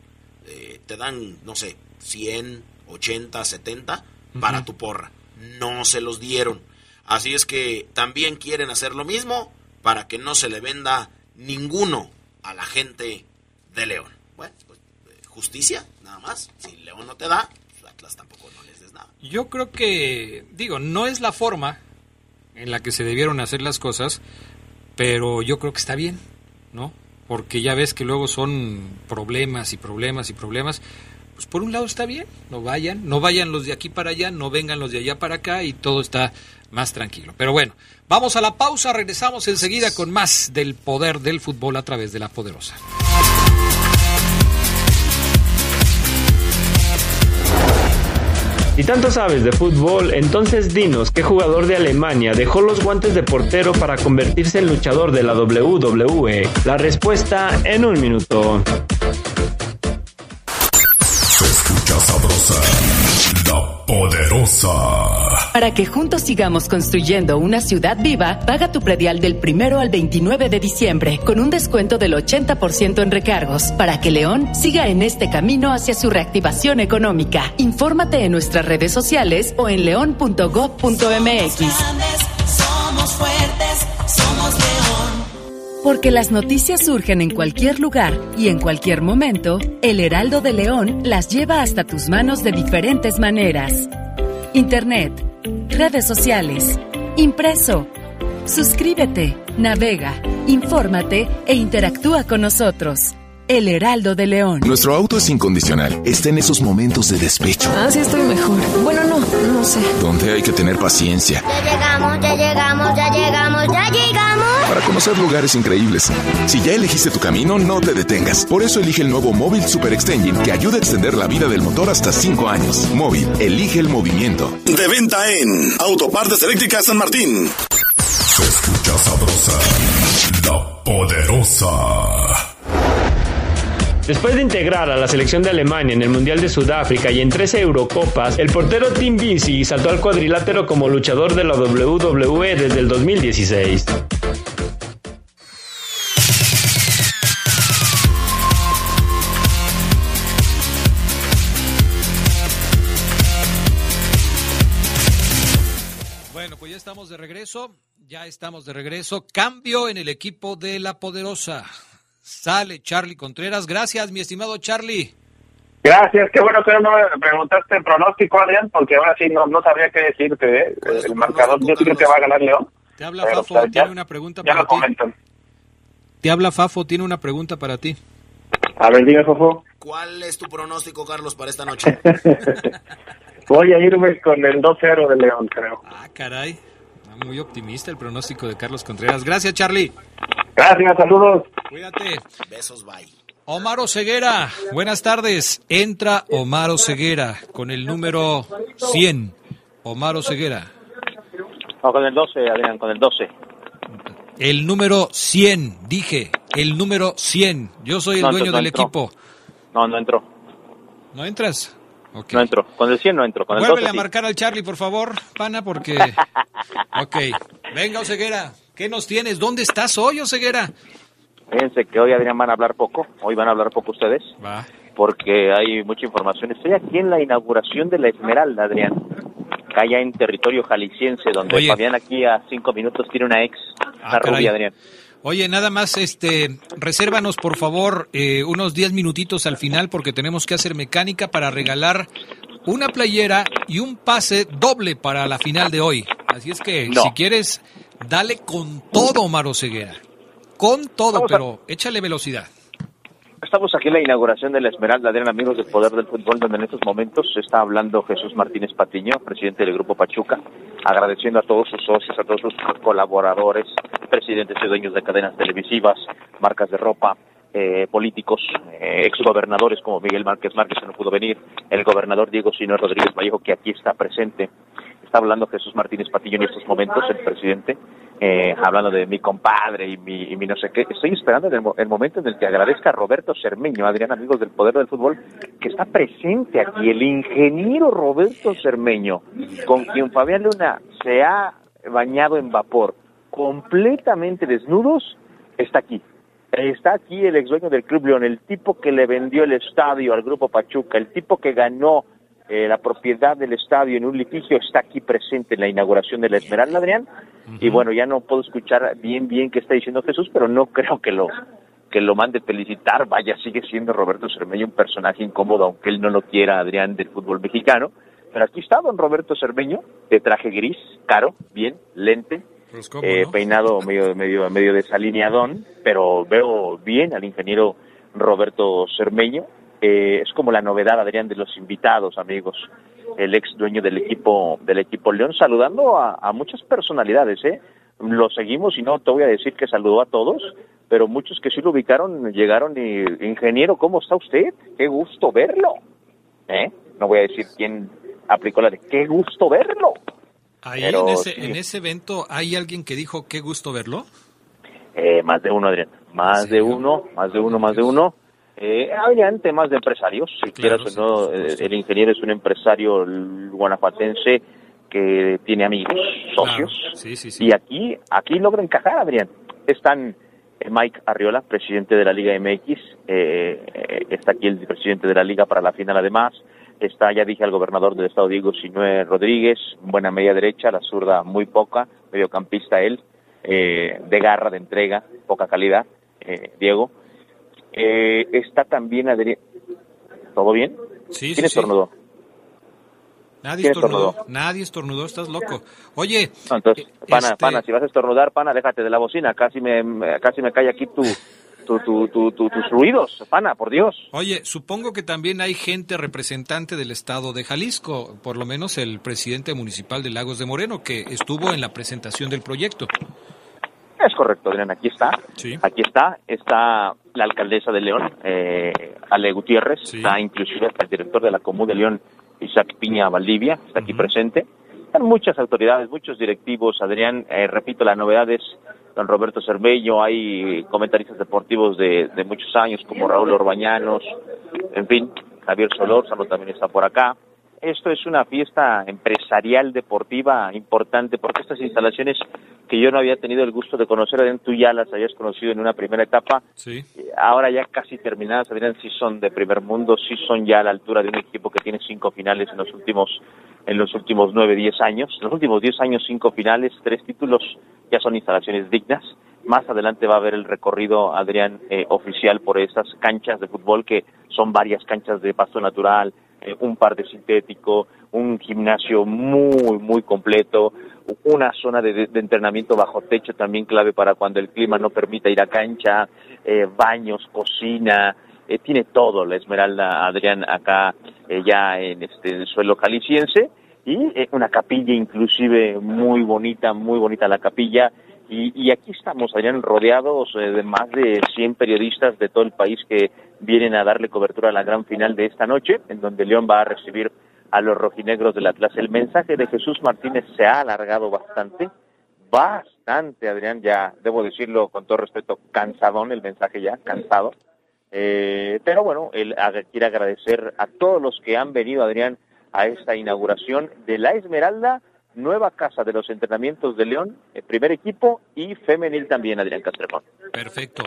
Eh, te dan, no sé, 100, 80, 70 para tu porra. No se los dieron. Así es que también quieren hacer lo mismo para que no se le venda ninguno a la gente de León. Bueno, pues eh, justicia, nada más. Si León no te da, pues, Atlas tampoco no les des nada. Yo creo que, digo, no es la forma en la que se debieron hacer las cosas, pero yo creo que está bien, ¿no? Porque ya ves que luego son problemas y problemas y problemas. Pues por un lado está bien, no vayan, no vayan los de aquí para allá, no vengan los de allá para acá y todo está más tranquilo. Pero bueno, vamos a la pausa, regresamos enseguida con más del poder del fútbol a través de la poderosa. Si tanto sabes de fútbol, entonces dinos qué jugador de Alemania dejó los guantes de portero para convertirse en luchador de la WWE. La respuesta en un minuto. Se escucha sabrosa, la poderosa. Para que juntos sigamos construyendo una ciudad viva, paga tu predial del primero al 29 de diciembre con un descuento del 80% en recargos para que León siga en este camino hacia su reactivación económica. Infórmate en nuestras redes sociales o en león.gov.mx. Grandes, somos fuertes, somos león. Porque las noticias surgen en cualquier lugar y en cualquier momento, el Heraldo de León las lleva hasta tus manos de diferentes maneras. Internet, redes sociales, impreso. Suscríbete, navega, infórmate e interactúa con nosotros. El Heraldo de León. Nuestro auto es incondicional. Está en esos momentos de despecho, Ah, sí estoy mejor. Bueno, no, no sé. donde hay que tener paciencia Ya llegamos, ya llegamos, ya llegamos, ya llegamos. Para conocer lugares increíbles. Si ya elegiste tu camino, no te detengas. Por eso elige el nuevo Móvil Super Extension que ayuda a extender la vida del motor hasta 5 años. Móvil, elige el movimiento. De venta en Autopartes Eléctricas San Martín. Se escucha sabrosa, la poderosa. Después de integrar a la selección de Alemania en el Mundial de Sudáfrica y en 13 Eurocopas, el portero Tim Vinci saltó al cuadrilátero como luchador de la WWE desde el 2016. De regreso, ya estamos de regreso. Cambio en el equipo de la poderosa. Sale Charlie Contreras. Gracias, mi estimado Charlie. Gracias, qué bueno que no me preguntaste el pronóstico, Adrián, porque ahora sí no, no sabría qué decirte. ¿eh? El marcador, yo creo que va a ganar León. Te habla Pero, Fafo, ya- tiene una pregunta Ya para lo ti. comentan. Te habla Fafo, tiene una pregunta para ti. A ver, dime, Fofo. ¿Cuál es tu pronóstico, Carlos, para esta noche? Voy a irme con el 2-0 de León, creo. Ah, caray. Muy optimista el pronóstico de Carlos Contreras. Gracias, Charlie. Gracias, saludos. Cuídate. Besos, bye. Omar Ceguera, buenas tardes. Entra Omar Ceguera con el número 100. Omar Ceguera. No, con el 12, Adrián, con el 12. El número 100, dije. El número 100. Yo soy el No, dueño no del entró. equipo. No, no entró. ¿No entras? No entro. Con el 100 no entro. Con el Vuélvele 12 a sí. marcar al Charlie, por favor, pana, porque... ok. Venga, Oseguera. ¿Qué nos tienes? ¿Dónde estás hoy, Oseguera? Fíjense que hoy, Adrián, van a hablar poco. Hoy van a hablar poco ustedes. Va. Porque hay mucha información. Estoy aquí en la inauguración de la Esmeralda, Adrián. Ya en territorio jalisciense, donde. Fabián aquí a cinco minutos tiene una ex, una caray. rubia, Adrián. Oye, nada más, este, resérvanos por favor eh, unos 10 minutitos al final porque tenemos que hacer mecánica para regalar una playera y un pase doble para la final de hoy. Así es que No. si quieres, dale con todo, Maro Ceguera. Con todo, Vamos a- pero échale velocidad. Estamos aquí en la inauguración de la Esmeralda, Adrián, amigos del Poder del Fútbol, donde en estos momentos está hablando Jesús Martínez Patiño, presidente del Grupo Pachuca, agradeciendo a todos sus socios, a todos sus colaboradores, presidentes y dueños de cadenas televisivas, marcas de ropa, eh, políticos, eh, exgobernadores como Miguel Márquez Márquez, que no pudo venir, el gobernador Diego Sinor Rodríguez Vallejo, que aquí está presente. Está hablando Jesús Martínez Patiño en estos momentos, el presidente, eh, hablando de mi compadre y mi, y mi no sé qué. Estoy esperando el, el momento en el que agradezca a Roberto Cermeño, Adrián, amigos del Poder del Fútbol, que está presente aquí, el ingeniero Roberto Cermeño, con quien Fabián Luna se ha bañado en vapor, completamente desnudos, está aquí. Está aquí el ex dueño del Club León, el tipo que le vendió el estadio al Grupo Pachuca, el tipo que ganó eh, la propiedad del estadio en un litigio, está aquí presente en la inauguración de la Esmeralda, Adrián. Y bueno, ya no puedo escuchar bien, bien qué está diciendo Jesús, pero no creo que lo que lo mande felicitar. Vaya, sigue siendo Roberto Cermeño un personaje incómodo, aunque él no lo quiera, Adrián, del fútbol mexicano. Pero aquí está don Roberto Cermeño, de traje gris, caro, bien, lente, eh, peinado medio, medio, medio desalineadón, pero veo bien al ingeniero Roberto Cermeño. Eh, es como la novedad, Adrián, de los invitados, amigos. El ex dueño del equipo, del equipo León, saludando a, a muchas personalidades, ¿eh? Lo seguimos y no te voy a decir que saludó a todos, pero muchos que sí lo ubicaron llegaron y, ingeniero, ¿cómo está usted? Qué gusto verlo. ¿Eh? No voy a decir quién aplicó la de qué gusto verlo. Ahí Pero en, ese, sí. en ese evento hay alguien que dijo qué gusto verlo. Eh, más de uno, Adrián. Más de uno, más de uno, más de uno. Eh, Adrián, temas de empresarios. Si quieras o no, el ingeniero es un empresario guanajuatense que tiene amigos, socios. Sí, sí, sí. Y aquí, aquí logra encajar, Adrián. Están eh, Mike Arriola, presidente de la Liga MX. eh, eh, está aquí el presidente de la Liga para la final, además. Está, ya dije, al gobernador del estado, Diego Sinue Rodríguez, buena media derecha, la zurda muy poca, mediocampista él, eh, de garra, de entrega, poca calidad, eh, Diego. Eh, está también Adrián. ¿Todo bien? Sí, ¿Quién sí, sí. estornudó? Nadie ¿Quién estornudó. estornudó? Nadie estornudó, estás loco. Oye, No, entonces, pana, este- pana, si vas a estornudar, pana, déjate de la bocina. Casi me, casi me cae aquí tu, tu, tu- tu- tus ruidos, pana, por Dios. Oye, supongo que también hay gente representante del estado de Jalisco, por lo menos el presidente municipal de Lagos de Moreno, que estuvo en la presentación del proyecto. Es correcto, Adrián, aquí está. Sí. Aquí está, está la alcaldesa de León, eh, Ale Gutiérrez, está inclusive hasta el director de la Comú de León, Isaac Piña Valdivia, está aquí presente. Están muchas autoridades, muchos directivos, Adrián, eh, repito, la novedad es don Roberto Cervello, hay comentaristas deportivos de, de muchos años como Raúl Orbañanos, en fin, Javier Solórzano también está por acá. Esto es una fiesta empresarial deportiva importante porque estas instalaciones que yo no había tenido el gusto de conocer, Adrián, tú ya las habías conocido en una primera etapa, Sí. ahora ya casi terminadas, Adrián, sí son de primer mundo, sí son ya a la altura de un equipo que tiene cinco finales en los últimos en los últimos nueve, diez años. En los últimos diez años, cinco finales, tres títulos, ya son instalaciones dignas. Más adelante va a haber el recorrido, Adrián, eh, oficial por esas canchas de fútbol que son varias canchas de pasto natural, eh, un par de sintético, un gimnasio muy, muy completo, una zona de, entrenamiento bajo techo también clave para cuando el clima no permita ir a cancha, eh, baños, cocina, eh, tiene todo la Esmeralda Adrián acá eh, ya en este el suelo jalisciense y eh, una capilla inclusive muy bonita, muy bonita la capilla y, y aquí estamos Adrián rodeados eh, de más de 100 periodistas de todo el país que vienen a darle cobertura a la gran final de esta noche en donde León va a recibir a los rojinegros del Atlas. El mensaje de Jesús Martínez se ha alargado bastante, bastante, Adrián, ya debo decirlo con todo respeto, cansadón el mensaje ya, cansado, Eh, pero bueno, él quiere agradecer a todos los que han venido, Adrián, a esta inauguración de la Esmeralda, nueva casa de los entrenamientos de León, el primer equipo y femenil también, Adrián Castrejón. Perfecto.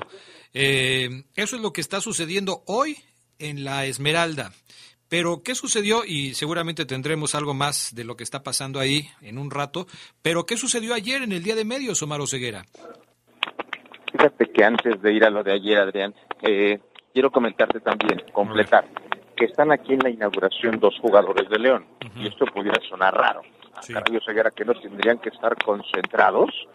Eh, eso es lo que está sucediendo hoy en la Esmeralda. Pero, ¿qué sucedió? Y seguramente tendremos algo más de lo que está pasando ahí en un rato. Pero, ¿qué sucedió ayer en el Día de Medios, Omar Ceguera? Fíjate que antes de ir a lo de ayer, Adrián, eh, quiero comentarte también, completar, que están aquí en la inauguración dos jugadores de León. Y esto pudiera sonar raro. Sí. Yo Ceguera que no tendrían que estar concentrados,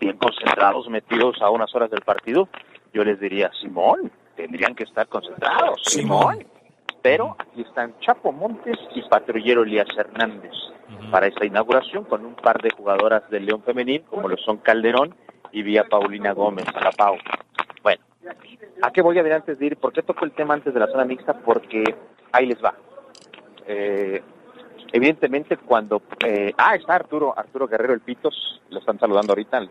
bien concentrados, metidos a unas horas del partido. Yo les diría, Simón, tendrían que estar concentrados. Simón pero aquí están Chapo Montes y patrullero Elías Hernández para esta inauguración con un par de jugadoras del León Femenil, como lo son Calderón y Vía Paulina Gómez, a la Pau. Bueno, ¿a qué voy a ver antes de ir? ¿Por qué toco el tema antes de la zona mixta? Porque ahí les va. Eh, evidentemente cuando... Eh, ah, está Arturo, Arturo Guerrero, el Pitos, lo están saludando ahorita, el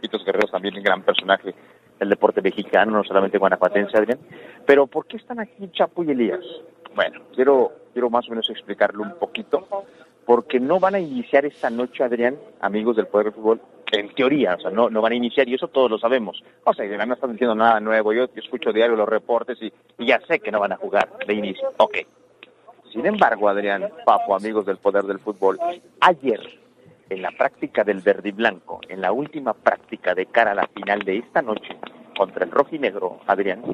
Pitos Guerrero también un gran personaje del deporte mexicano, no solamente guanajuatense, Adrián. Pero ¿por qué están aquí Chapo y Elías? Bueno, quiero, quiero más o menos explicarlo un poquito, porque no van a iniciar esta noche, Adrián, amigos del Poder del Fútbol, en teoría, o sea, no, no van a iniciar, y eso todos lo sabemos. O sea, no están diciendo nada nuevo, yo, escucho diario los reportes y, ya sé que no van a jugar de inicio. Ok. Sin embargo, Adrián, Papo, amigos del Poder del Fútbol, ayer, en la práctica del verde y blanco, en la última práctica de cara a la final de esta noche contra el rojinegro, Adrián,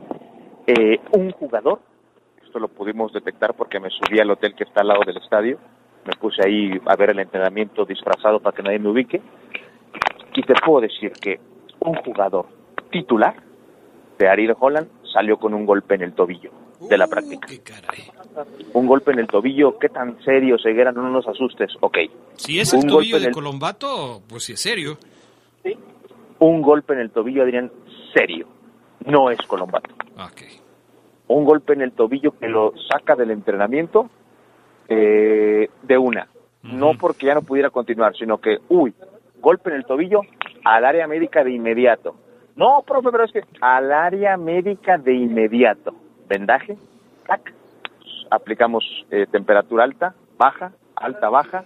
eh, un jugador esto lo pudimos detectar porque me subí al hotel que está al lado del estadio, me puse ahí a ver el entrenamiento disfrazado para que nadie me ubique, y te puedo decir que un jugador titular de Ariel Holland salió con un golpe en el tobillo de la práctica. Un golpe en el tobillo, ¿qué tan serio, Ceguera? No nos asustes, ok. Si es el tobillo de Colombato, pues sí es serio. Un golpe en el tobillo, Adrián, serio. No es Colombato. Okay un golpe en el tobillo que lo saca del entrenamiento eh, de una. No porque ya no pudiera continuar, sino que, uy, golpe en el tobillo al área médica de inmediato. No, profe, pero es que al área médica de inmediato. Vendaje, aplicamos eh, temperatura alta, baja, alta, baja,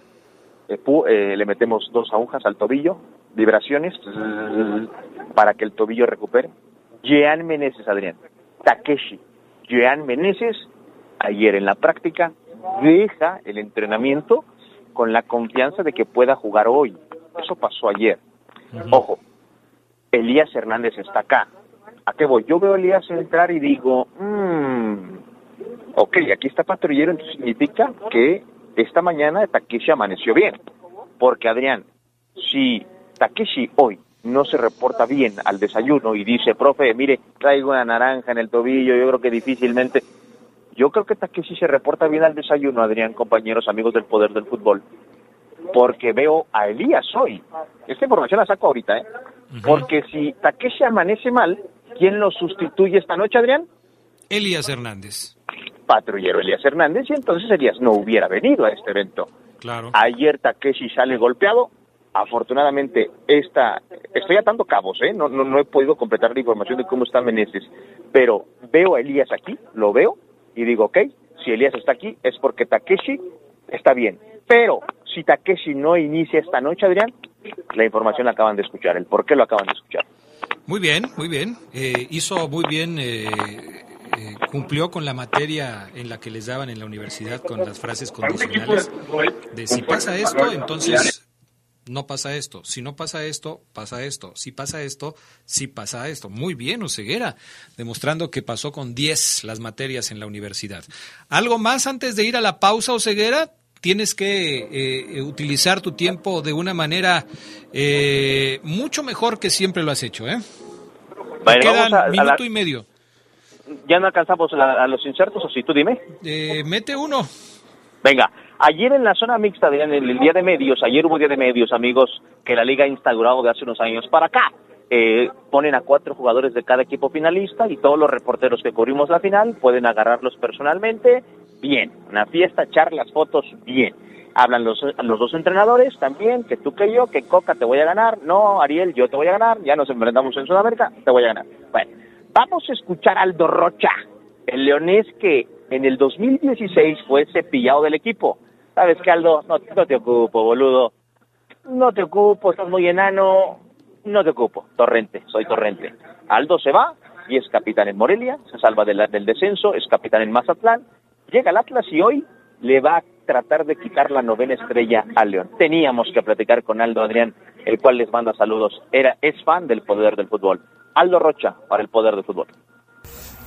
eh, le metemos dos agujas al tobillo, vibraciones para que el tobillo recupere. Jean Meneses, Adrián. Takeshi, Jean Meneses, ayer en la práctica, deja el entrenamiento con la confianza de que pueda jugar hoy. Eso pasó ayer. Ojo, Elías Hernández está acá. ¿A qué voy? Yo veo a Elías entrar y digo, mmm, ok, aquí está patrullero, entonces significa que esta mañana Takeshi amaneció bien. Porque Adrián, si Takeshi hoy no se reporta bien al desayuno y dice, profe, mire, traigo una naranja en el tobillo, yo creo que difícilmente. Yo creo que Takeshi se reporta bien al desayuno, Adrián, compañeros, amigos del poder del fútbol, porque veo a Elías hoy. Esta información la saco ahorita, ¿eh? Porque si Takeshi amanece mal, ¿quién lo sustituye esta noche, Adrián? Elías Hernández. Patrullero Elías Hernández, y entonces Elías no hubiera venido a este evento. Claro. Ayer Takeshi sale golpeado, afortunadamente esta estoy atando cabos ¿eh? no, no, no he podido completar la información de cómo está Meneses pero veo a Elías aquí lo veo y digo ok si Elías está aquí es porque Takeshi está bien pero si Takeshi no inicia esta noche Adrián la información la acaban de escuchar el por qué lo acaban de escuchar muy bien muy bien eh, hizo muy bien eh, eh, cumplió con la materia en la que les daban en la universidad con las frases condicionales de si pasa esto entonces no pasa esto. Si no pasa esto, pasa esto. Si pasa esto, sí pasa esto. Muy bien, Oseguera, demostrando que pasó con 10 las materias en la universidad. ¿Algo más antes de ir a la pausa, Oseguera? Tienes que eh, utilizar tu tiempo de una manera eh, mucho mejor que siempre lo has hecho, ¿eh? quedan minuto y medio. ¿Ya no alcanzamos a, los insertos o si tú dime? Eh, mete uno. Venga, Ayer en la zona mixta, en el día de medios, ayer hubo día de medios, amigos, que la liga ha instaurado de hace unos años para acá. Eh, ponen a cuatro jugadores de cada equipo finalista y todos los reporteros que cubrimos la final pueden agarrarlos personalmente. Bien, una fiesta, charlas, fotos, bien. Hablan los, los dos entrenadores también, que tú que yo, que Coca te voy a ganar, no, Ariel, yo te voy a ganar, ya nos enfrentamos en Sudamérica, te voy a ganar. Bueno, vamos a escuchar a Aldo Rocha, El leonés que en el 2016 fue cepillado del equipo. ¿Sabes qué, Aldo? No, no te ocupo, boludo. No te ocupo, estás muy enano. No te ocupo. Torrente, soy Torrente. Aldo se va y es capitán en Morelia, se salva del, del descenso, es capitán en Mazatlán, llega al Atlas y hoy le va a tratar de quitar la novena estrella al León. Teníamos que platicar con Aldo Adrián, el cual les manda saludos. Era, es fan del poder del fútbol. Aldo Rocha para el poder del fútbol.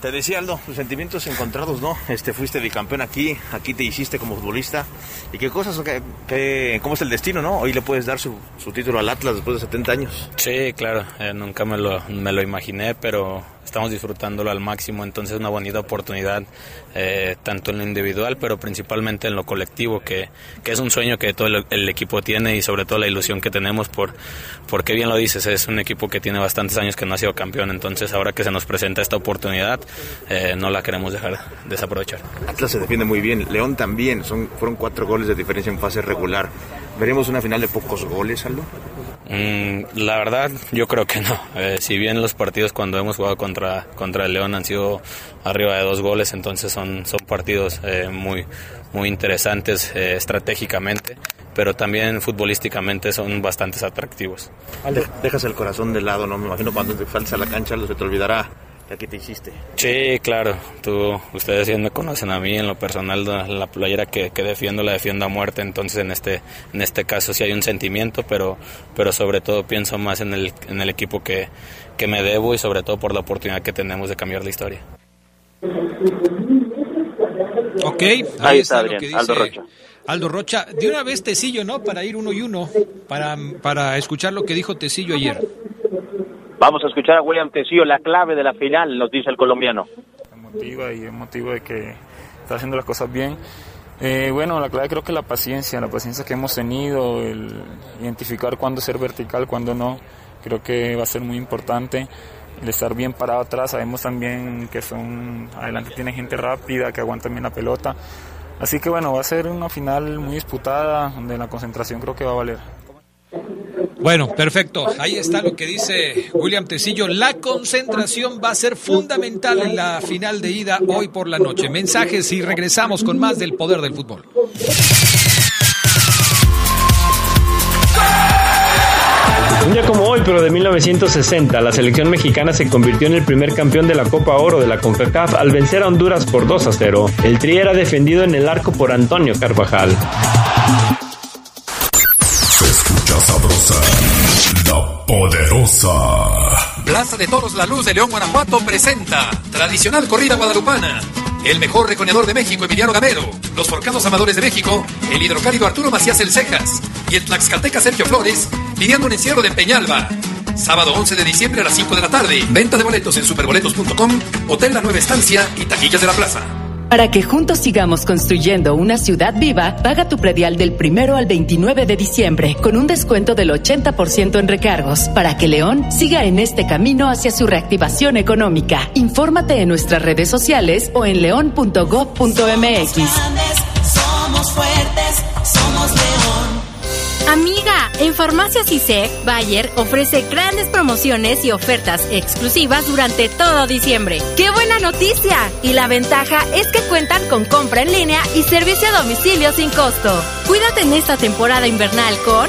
Te decía Aldo, tus sentimientos encontrados, ¿no? Este, fuiste bicampeón aquí, aquí te hiciste como futbolista. ¿Y qué cosas, qué, qué- cómo es el destino, no? Hoy le puedes dar su, su título al Atlas después de 70 años. Sí, claro, eh, nunca me lo, me lo imaginé, pero estamos disfrutándolo al máximo, entonces es una bonita oportunidad, eh, tanto en lo individual, pero principalmente en lo colectivo, que, que es un sueño que todo el, equipo tiene y sobre todo la ilusión que tenemos por, porque bien lo dices, es un equipo que tiene bastantes años que no ha sido campeón, entonces ahora que se nos presenta esta oportunidad, eh, no la queremos dejar desaprovechar. Atlas se defiende muy bien, León también, son, fueron cuatro goles de diferencia en fase regular. ¿Veremos una final de pocos goles, Aldo? Mm, la verdad, yo creo que no. Eh, si bien los partidos cuando hemos jugado contra, contra el León han sido arriba de dos goles, entonces son, son partidos eh, muy, muy interesantes eh, estratégicamente, pero también futbolísticamente son bastante atractivos. De- dejas el corazón de lado, ¿no? Me imagino cuando te faltes a la cancha, se te olvidará de aquí te hiciste. Sí, claro. Tú, ustedes ya me conocen a mí en lo personal, la la playera que, que defiendo la defiendo a muerte. Entonces, en este, en este caso sí hay un sentimiento, pero, pero sobre todo pienso más en el, en el equipo que, que me debo y sobre todo por la oportunidad que tenemos de cambiar la historia. Ok, ahí, Ahí está, está, lo que Adrián, dice Aldo Rocha. Aldo Rocha. De una vez Tecillo, ¿no? Para ir uno y uno, para, para escuchar lo que dijo Tecillo ayer. Vamos a escuchar a William Tecillo, la clave de la final, nos dice el colombiano. motiva y es motivo de que está haciendo las cosas bien. Eh, bueno, la clave creo que la paciencia, la paciencia que hemos tenido, el identificar cuándo ser vertical, cuándo no, creo que va a ser muy importante. El estar bien parado atrás, sabemos también que son, adelante tiene gente rápida, que aguanta bien la pelota. Así que bueno, va a ser una final muy disputada, donde la concentración creo que va a valer. Bueno, perfecto. Ahí está lo que dice William Tecillo. La concentración va a ser fundamental en la final de ida hoy por la noche. Mensajes y regresamos con más del poder del fútbol. Un día como hoy, pero de 1960, la selección mexicana se convirtió en el primer campeón de la Copa Oro de la CONCACAF al vencer a Honduras por 2 a 0. El tri era defendido en el arco por Antonio Carvajal. Poderosa. Plaza de Toros La Luz de León, Guanajuato presenta tradicional corrida guadalupana. El mejor reconedor de México, Emiliano Gamero. Los forcados amadores de México, el hidrocálido Arturo Macías El Cejas. Y el tlaxcalteca Sergio Flores, pidiendo un encierro de Peñalba. Sábado 11 de diciembre a las 5 de la tarde. Venta de boletos en superboletos.com, Hotel La Nueva Estancia y taquillas de la plaza. Para que juntos sigamos construyendo una ciudad viva, paga tu predial del primero al 29 de diciembre con un descuento del 80% en recargos para que León siga en este camino hacia su reactivación económica. Infórmate en nuestras redes sociales o en león.gov.mx. Amiga, en Farmacias ISEC, Bayer ofrece grandes promociones y ofertas exclusivas durante todo diciembre. ¡Qué buena noticia! Y la ventaja es que cuentan con compra en línea y servicio a domicilio sin costo. Cuídate en esta temporada invernal con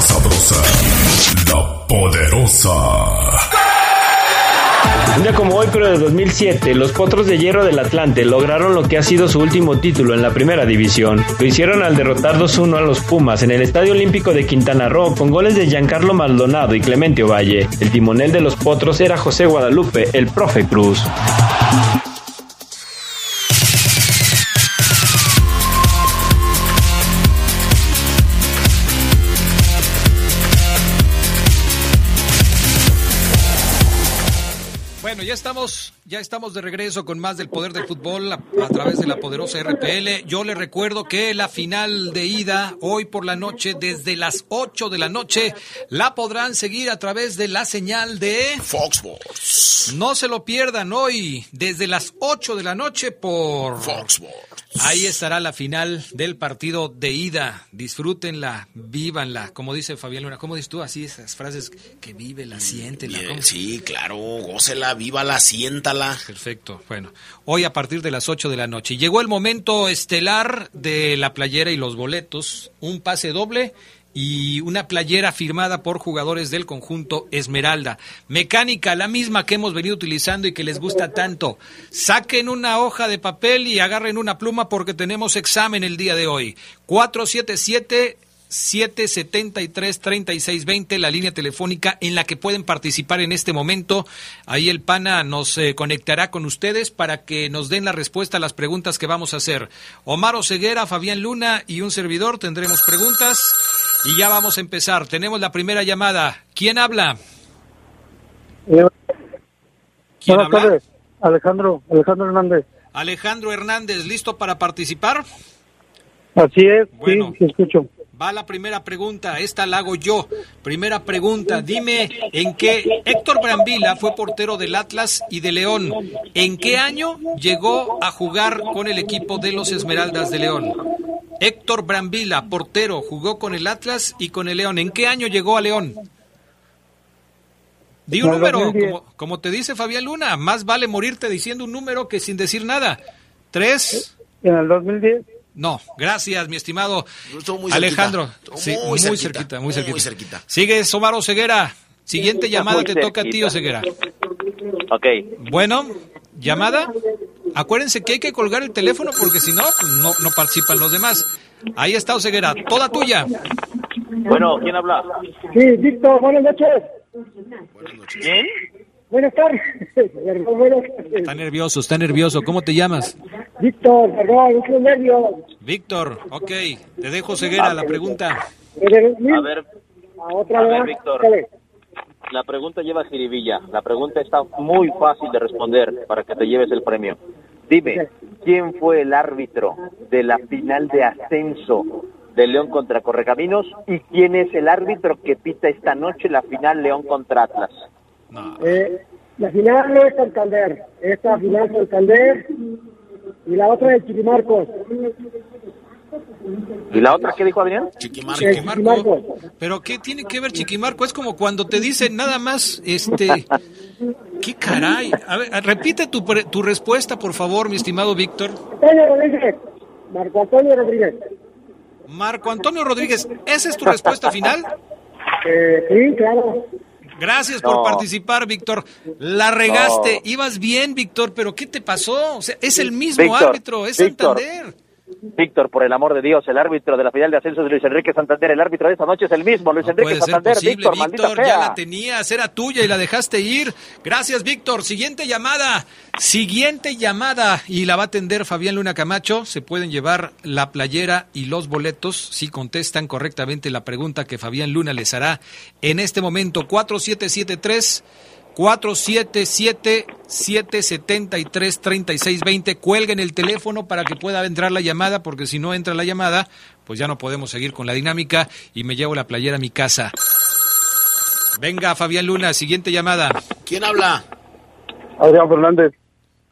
Sabrosa, la poderosa. Un día como hoy, pero de 2007, los Potros de Hierro del Atlante lograron lo que ha sido su último título en la primera división. Lo hicieron al derrotar 2-1 a los Pumas en el Estadio Olímpico de Quintana Roo con goles de Giancarlo Maldonado y Clemente Ovalle. El timonel de los Potros era José Guadalupe, el profe Cruz. Bueno, ya estamos, de regreso con más del poder del fútbol a, a, través de la poderosa RPL. Yo le recuerdo que la final de ida hoy por la noche, desde las 8 de la noche, la podrán seguir a través de la señal de Fox Sports. No se lo pierdan hoy, desde las 8 de la noche por Fox Sports. Ahí estará la final del partido de ida. Disfrútenla, vívanla. Como dice Fabián Luna, ¿cómo dices tú así esas frases que vive, la? Bien, sí, claro, gócela, vívala, siéntala. Perfecto. Bueno, hoy a partir de las 8 de la noche. Llegó el momento estelar de la playera y los boletos. Un pase doble y una playera firmada por jugadores del conjunto Esmeralda. Mecánica, la misma que hemos venido utilizando y que les gusta tanto. Saquen una hoja de papel y agarren una pluma porque tenemos examen el día de hoy. 477 773-3620, la línea telefónica en la que pueden participar en este momento. Ahí el PANA nos eh, conectará con ustedes para que nos den la respuesta a las preguntas que vamos a hacer. Omar Oseguera, Fabián Luna y un servidor tendremos preguntas y ya vamos a empezar. Tenemos la primera llamada. ¿Quién habla? Eh, ¿Quién buenas habla? tardes, Alejandro, Alejandro Hernández. Alejandro Hernández, ¿listo para participar? Así es, Bueno. sí, sí escucho. Va la primera pregunta, esta la hago yo. Primera pregunta, dime en qué Héctor Brambila fue portero del Atlas y de León. ¿En qué año llegó a jugar con el equipo de los Esmeraldas de León? Héctor Brambila, portero, jugó con el Atlas y con el León. ¿En qué año llegó a León? Di un número, 2010. como, como te dice Fabián Luna, más vale morirte diciendo un número que sin decir nada. ¿Tres? En el 2010. No, gracias, mi estimado muy Alejandro. cerquita. Sí, muy, muy cerquita, cerquita, muy muy cerquita. cerquita. Sigue Omar Ceguera. Siguiente llamada te toca a ti. Oseguera. Ok. Bueno, llamada. Acuérdense que hay que colgar el teléfono porque si no, no, no participan los demás. Ahí está Oseguera, toda tuya. Bueno, ¿quién habla? Sí, Víctor, buenas noches. ¿Quién? Buenas tardes. Buenas tardes. Está nervioso, está nervioso. ¿Cómo te llamas? Víctor, perdón, es un nervio. Víctor, ok. Te dejo Ceguera la pregunta. A ver, A otra a ver, vez. Víctor. La pregunta lleva jiribilla. La pregunta está muy fácil de responder para que te lleves el premio. Dime, ¿quién fue el árbitro de la final de ascenso de León contra Correcaminos? ¿Y quién es el árbitro que pita esta noche la final León contra Atlas? Eh, la final no es Santander. Esta final es Santander. Y la otra es Chiquimarcos. ¿Y la otra qué dijo Adrián? Chiquimarco. Chiquimarcos. Pero ¿qué tiene que ver Chiquimarco? Es como cuando te dicen nada más, este... ¿Qué caray? A ver, repite tu, pre- tu respuesta, por favor, mi estimado Víctor. Antonio Rodríguez. Marco Antonio Rodríguez. Marco Antonio Rodríguez, ¿esa es tu respuesta final? Eh, sí, claro. Gracias por No. participar, Víctor. La regaste. No. Ibas bien, Víctor, pero ¿qué te pasó? O sea, es el mismo Víctor, árbitro, es Víctor. Santander. Víctor, por el amor de Dios, el árbitro de la final de ascenso es Luis Enrique Santander. El árbitro de esta noche es el mismo, Luis No Enrique Santander. posible, Víctor, Víctor, maldita ya sea. la tenías, era tuya y la dejaste ir. Gracias, Víctor. Siguiente llamada, siguiente llamada y la va a atender Fabián Luna Camacho. Se pueden llevar la playera y los boletos si contestan correctamente la pregunta que Fabián Luna les hará en este momento. 4773 477-773-3620. Cuelguen el teléfono para que pueda entrar la llamada, porque si no entra la llamada, pues ya no podemos seguir con la dinámica y me llevo la playera a mi casa. Venga, Fabián Luna, siguiente llamada. ¿Quién habla? Adrián Fernández.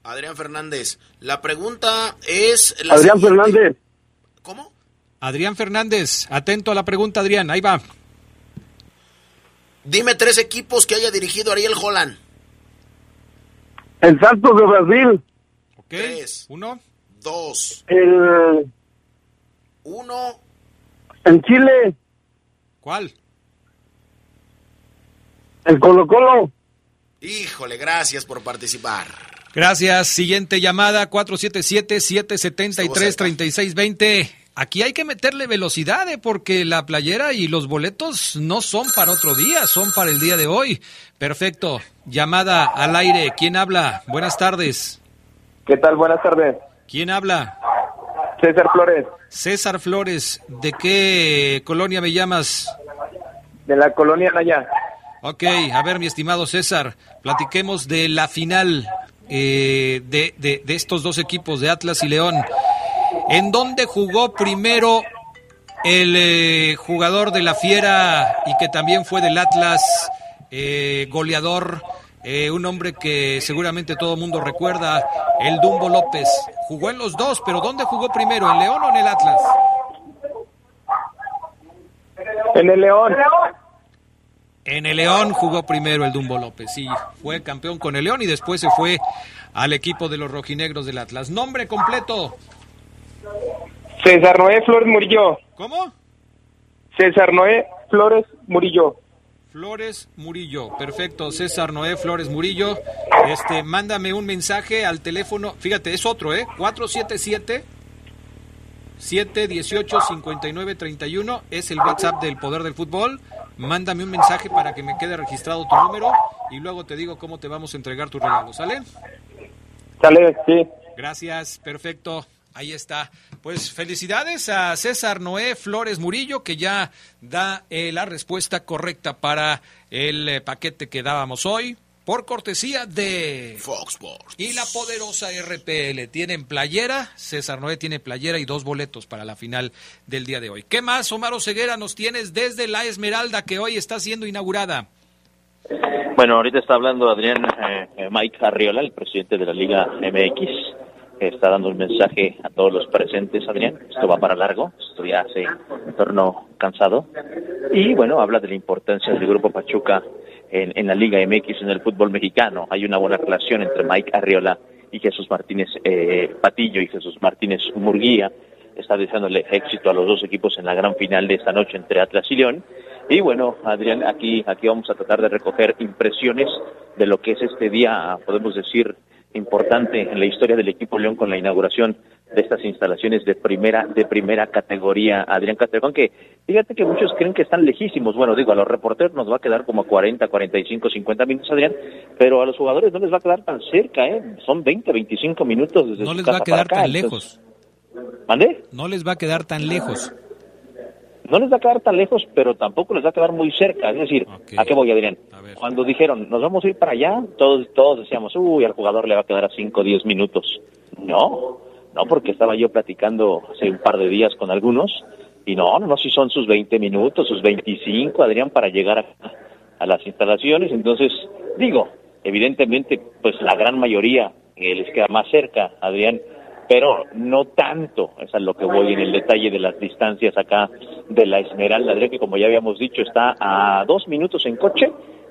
Adrián Fernández. La pregunta es... La Adrián siguiente. Fernández. ¿Cómo? Adrián Fernández, atento a la pregunta, Adrián, ahí va. Dime tres equipos que haya dirigido Ariel Holland. El Santos de Brasil. Ok, Tres. uno. Dos. El, Uno. en Chile. ¿Cuál? El Colo Colo. Híjole, gracias por participar. Gracias. Siguiente llamada, 477-773-3620. Aquí hay que meterle velocidad, ¿eh? porque la playera y los boletos no son para otro día, son para el día de hoy. Perfecto. Llamada al aire. ¿Quién habla? Buenas tardes. ¿Qué tal? Buenas tardes. ¿Quién habla? César Flores, César Flores. ¿De qué colonia me llamas? de la colonia Naya. Ok, a ver, mi estimado César, platiquemos de la final eh, de, de, de estos dos equipos, de Atlas y León. ¿En dónde jugó primero el eh, jugador de la Fiera y que también fue del Atlas, eh, goleador, eh, un hombre que seguramente todo el mundo recuerda, el Dumbo López? Jugó en los dos, pero ¿dónde jugó primero, en León o en el Atlas? En el León. En el León jugó primero el Dumbo López, sí, fue campeón con el León y después se fue al equipo de los rojinegros del Atlas. Nombre completo. César Noé Flores Murillo. ¿Cómo? César Noé Flores Murillo. Flores Murillo, perfecto. César Noé Flores Murillo. Este, mándame un mensaje al teléfono. Fíjate, es otro, ¿eh? 477 718 5931 es el WhatsApp del Poder del Fútbol. Mándame un mensaje para que me quede registrado tu número y luego te digo cómo te vamos a entregar tus regalos, ¿sale? Sale, sí. Gracias, perfecto. Ahí está. Pues felicidades a César Noé Flores Murillo, que ya da eh, la respuesta correcta para el eh, paquete que dábamos hoy, por cortesía de Fox Sports. Y la poderosa RPL. Tienen playera, César Noé tiene playera y dos boletos para la final del día de hoy. ¿Qué más, Omar Ceguera, nos tienes desde la Esmeralda que hoy está siendo inaugurada? Bueno, ahorita está hablando Adrián eh, Mike Arriola, el presidente de la Liga MX está dando un mensaje a todos los presentes, Adrián. Esto va para largo, esto ya hace un torno cansado. Y bueno, habla de la importancia del Grupo Pachuca en, en, la Liga MX, en el fútbol mexicano. Hay una buena relación entre Mike Arriola y Jesús Martínez eh, Patillo y Jesús Martínez Murguía. Está deseándole éxito a los dos equipos en la gran final de esta noche entre Atlas y León. Y bueno, Adrián, aquí, aquí vamos a tratar de recoger impresiones de lo que es este día, podemos decir, importante en la historia del equipo León con la inauguración de estas instalaciones de primera de primera categoría, Adrián Castrejón, que fíjate que muchos creen que están lejísimos. Bueno, digo, a los reporteros nos va a quedar como 40, 45, 50 minutos, Adrián, pero a los jugadores no les va a quedar tan cerca, ¿eh? Son 20, 25 minutos desde No su les casa va a quedar acá, tan entonces- lejos. ¿Mande? No les va a quedar tan lejos. No les va a quedar tan lejos, pero tampoco les va a quedar muy cerca. Es decir, ¿a qué voy, Adrián? Cuando dijeron, nos vamos a ir para allá, todos, todos decíamos, uy, al jugador le va a quedar a 5 o 10 minutos. No, no, porque estaba yo platicando hace un par de días con algunos, y no, no, no, si son sus 20 minutos, sus 25, Adrián, para llegar a, a las instalaciones. Entonces, digo, evidentemente, pues la gran mayoría eh, les queda más cerca, Adrián, pero no tanto, es a lo que voy en el detalle de las distancias acá de la Esmeralda, Adrián, que como ya habíamos dicho, está a dos minutos en coche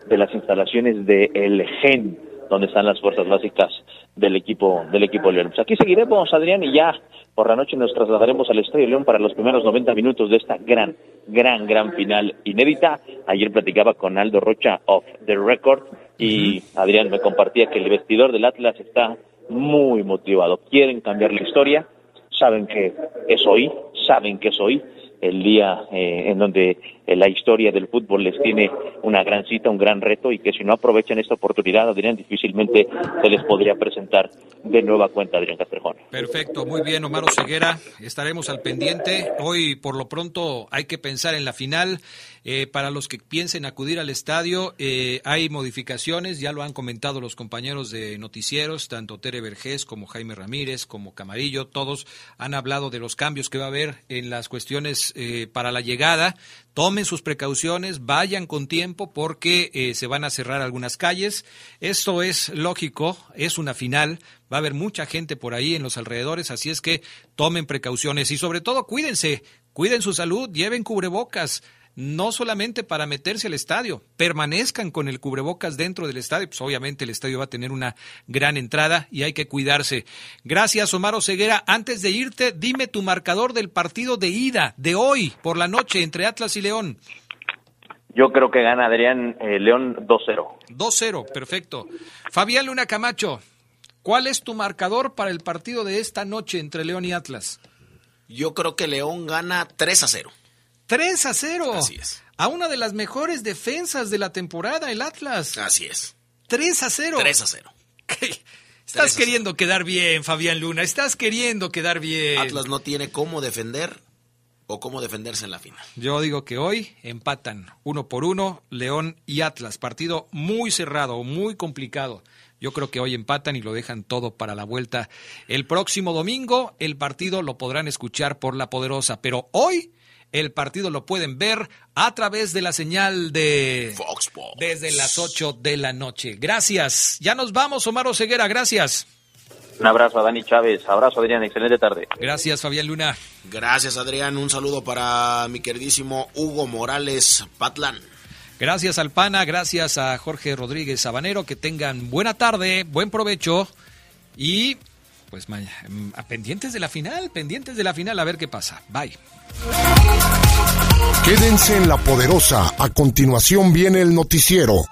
de las instalaciones de El Gen, donde están las fuerzas básicas del equipo del equipo León. Pues aquí seguiremos, Adrián, y ya por la noche nos trasladaremos al Estadio León para los primeros 90 minutos de esta gran, gran, gran final inédita. Ayer platicaba con Aldo Rocha of the Record y Adrián me compartía que el vestidor del Atlas está muy motivado. Quieren cambiar la historia, saben que es hoy, saben que es hoy el día eh, en donde la historia del fútbol les tiene una gran cita, un gran reto y que si no aprovechan esta oportunidad, Adrián, difícilmente se les podría presentar de nueva cuenta, Adrián Castrejón. Perfecto, muy bien, Omar Ceguera. Estaremos al pendiente. Hoy, por lo pronto, hay que pensar en la final. Eh, para los que piensen acudir al estadio, eh, hay modificaciones, ya lo han comentado los compañeros de noticieros, tanto Tere Vergés como Jaime Ramírez, como Camarillo, todos han hablado de los cambios que va a haber en las cuestiones eh, para la llegada. Tomen sus precauciones, vayan con tiempo porque eh, se van a cerrar algunas calles. Esto es lógico, es una final, va a haber mucha gente por ahí en los alrededores, así es que tomen precauciones y sobre todo cuídense, cuiden su salud, lleven cubrebocas no solamente para meterse al estadio, permanezcan con el cubrebocas dentro del estadio, pues obviamente el estadio va a tener una gran entrada y hay que cuidarse. Gracias, Omar Ceguera. Antes de irte, dime tu marcador del partido de ida de hoy por la noche entre Atlas y León. Yo creo que gana Adrián eh, León 2-0. 2-0, perfecto. Fabián Luna Camacho, ¿cuál es tu marcador para el partido de esta noche entre León y Atlas? Yo creo que León gana 3 a 0. 3 a 0. Así es. A una de las mejores defensas de la temporada, el Atlas. Así es. 3 a 0. 3 a 0. Estás queriendo quedar bien, Fabián Luna. Estás queriendo quedar bien. Atlas no tiene cómo defender o cómo defenderse en la final. Yo digo que hoy empatan uno por uno León y Atlas. Partido muy cerrado, muy complicado. Yo creo que hoy empatan y lo dejan todo para la vuelta. El próximo domingo el partido lo podrán escuchar por la poderosa, pero hoy el partido lo pueden ver a través de la señal de Fox Sports. desde las 8 de la noche. Gracias. Ya nos vamos, Omar Oseguera. Gracias. Un abrazo a Dani Chávez, abrazo Adrián, excelente tarde. Gracias, Fabián Luna. Gracias, Adrián. Un saludo para mi queridísimo Hugo Morales Patlán. Gracias al PANA, gracias a Jorge Rodríguez Sabanero. Que tengan buena tarde, buen provecho y pues a pendientes de la final, pendientes de la final, a ver qué pasa. Bye. Quédense en la poderosa. A continuación viene el noticiero.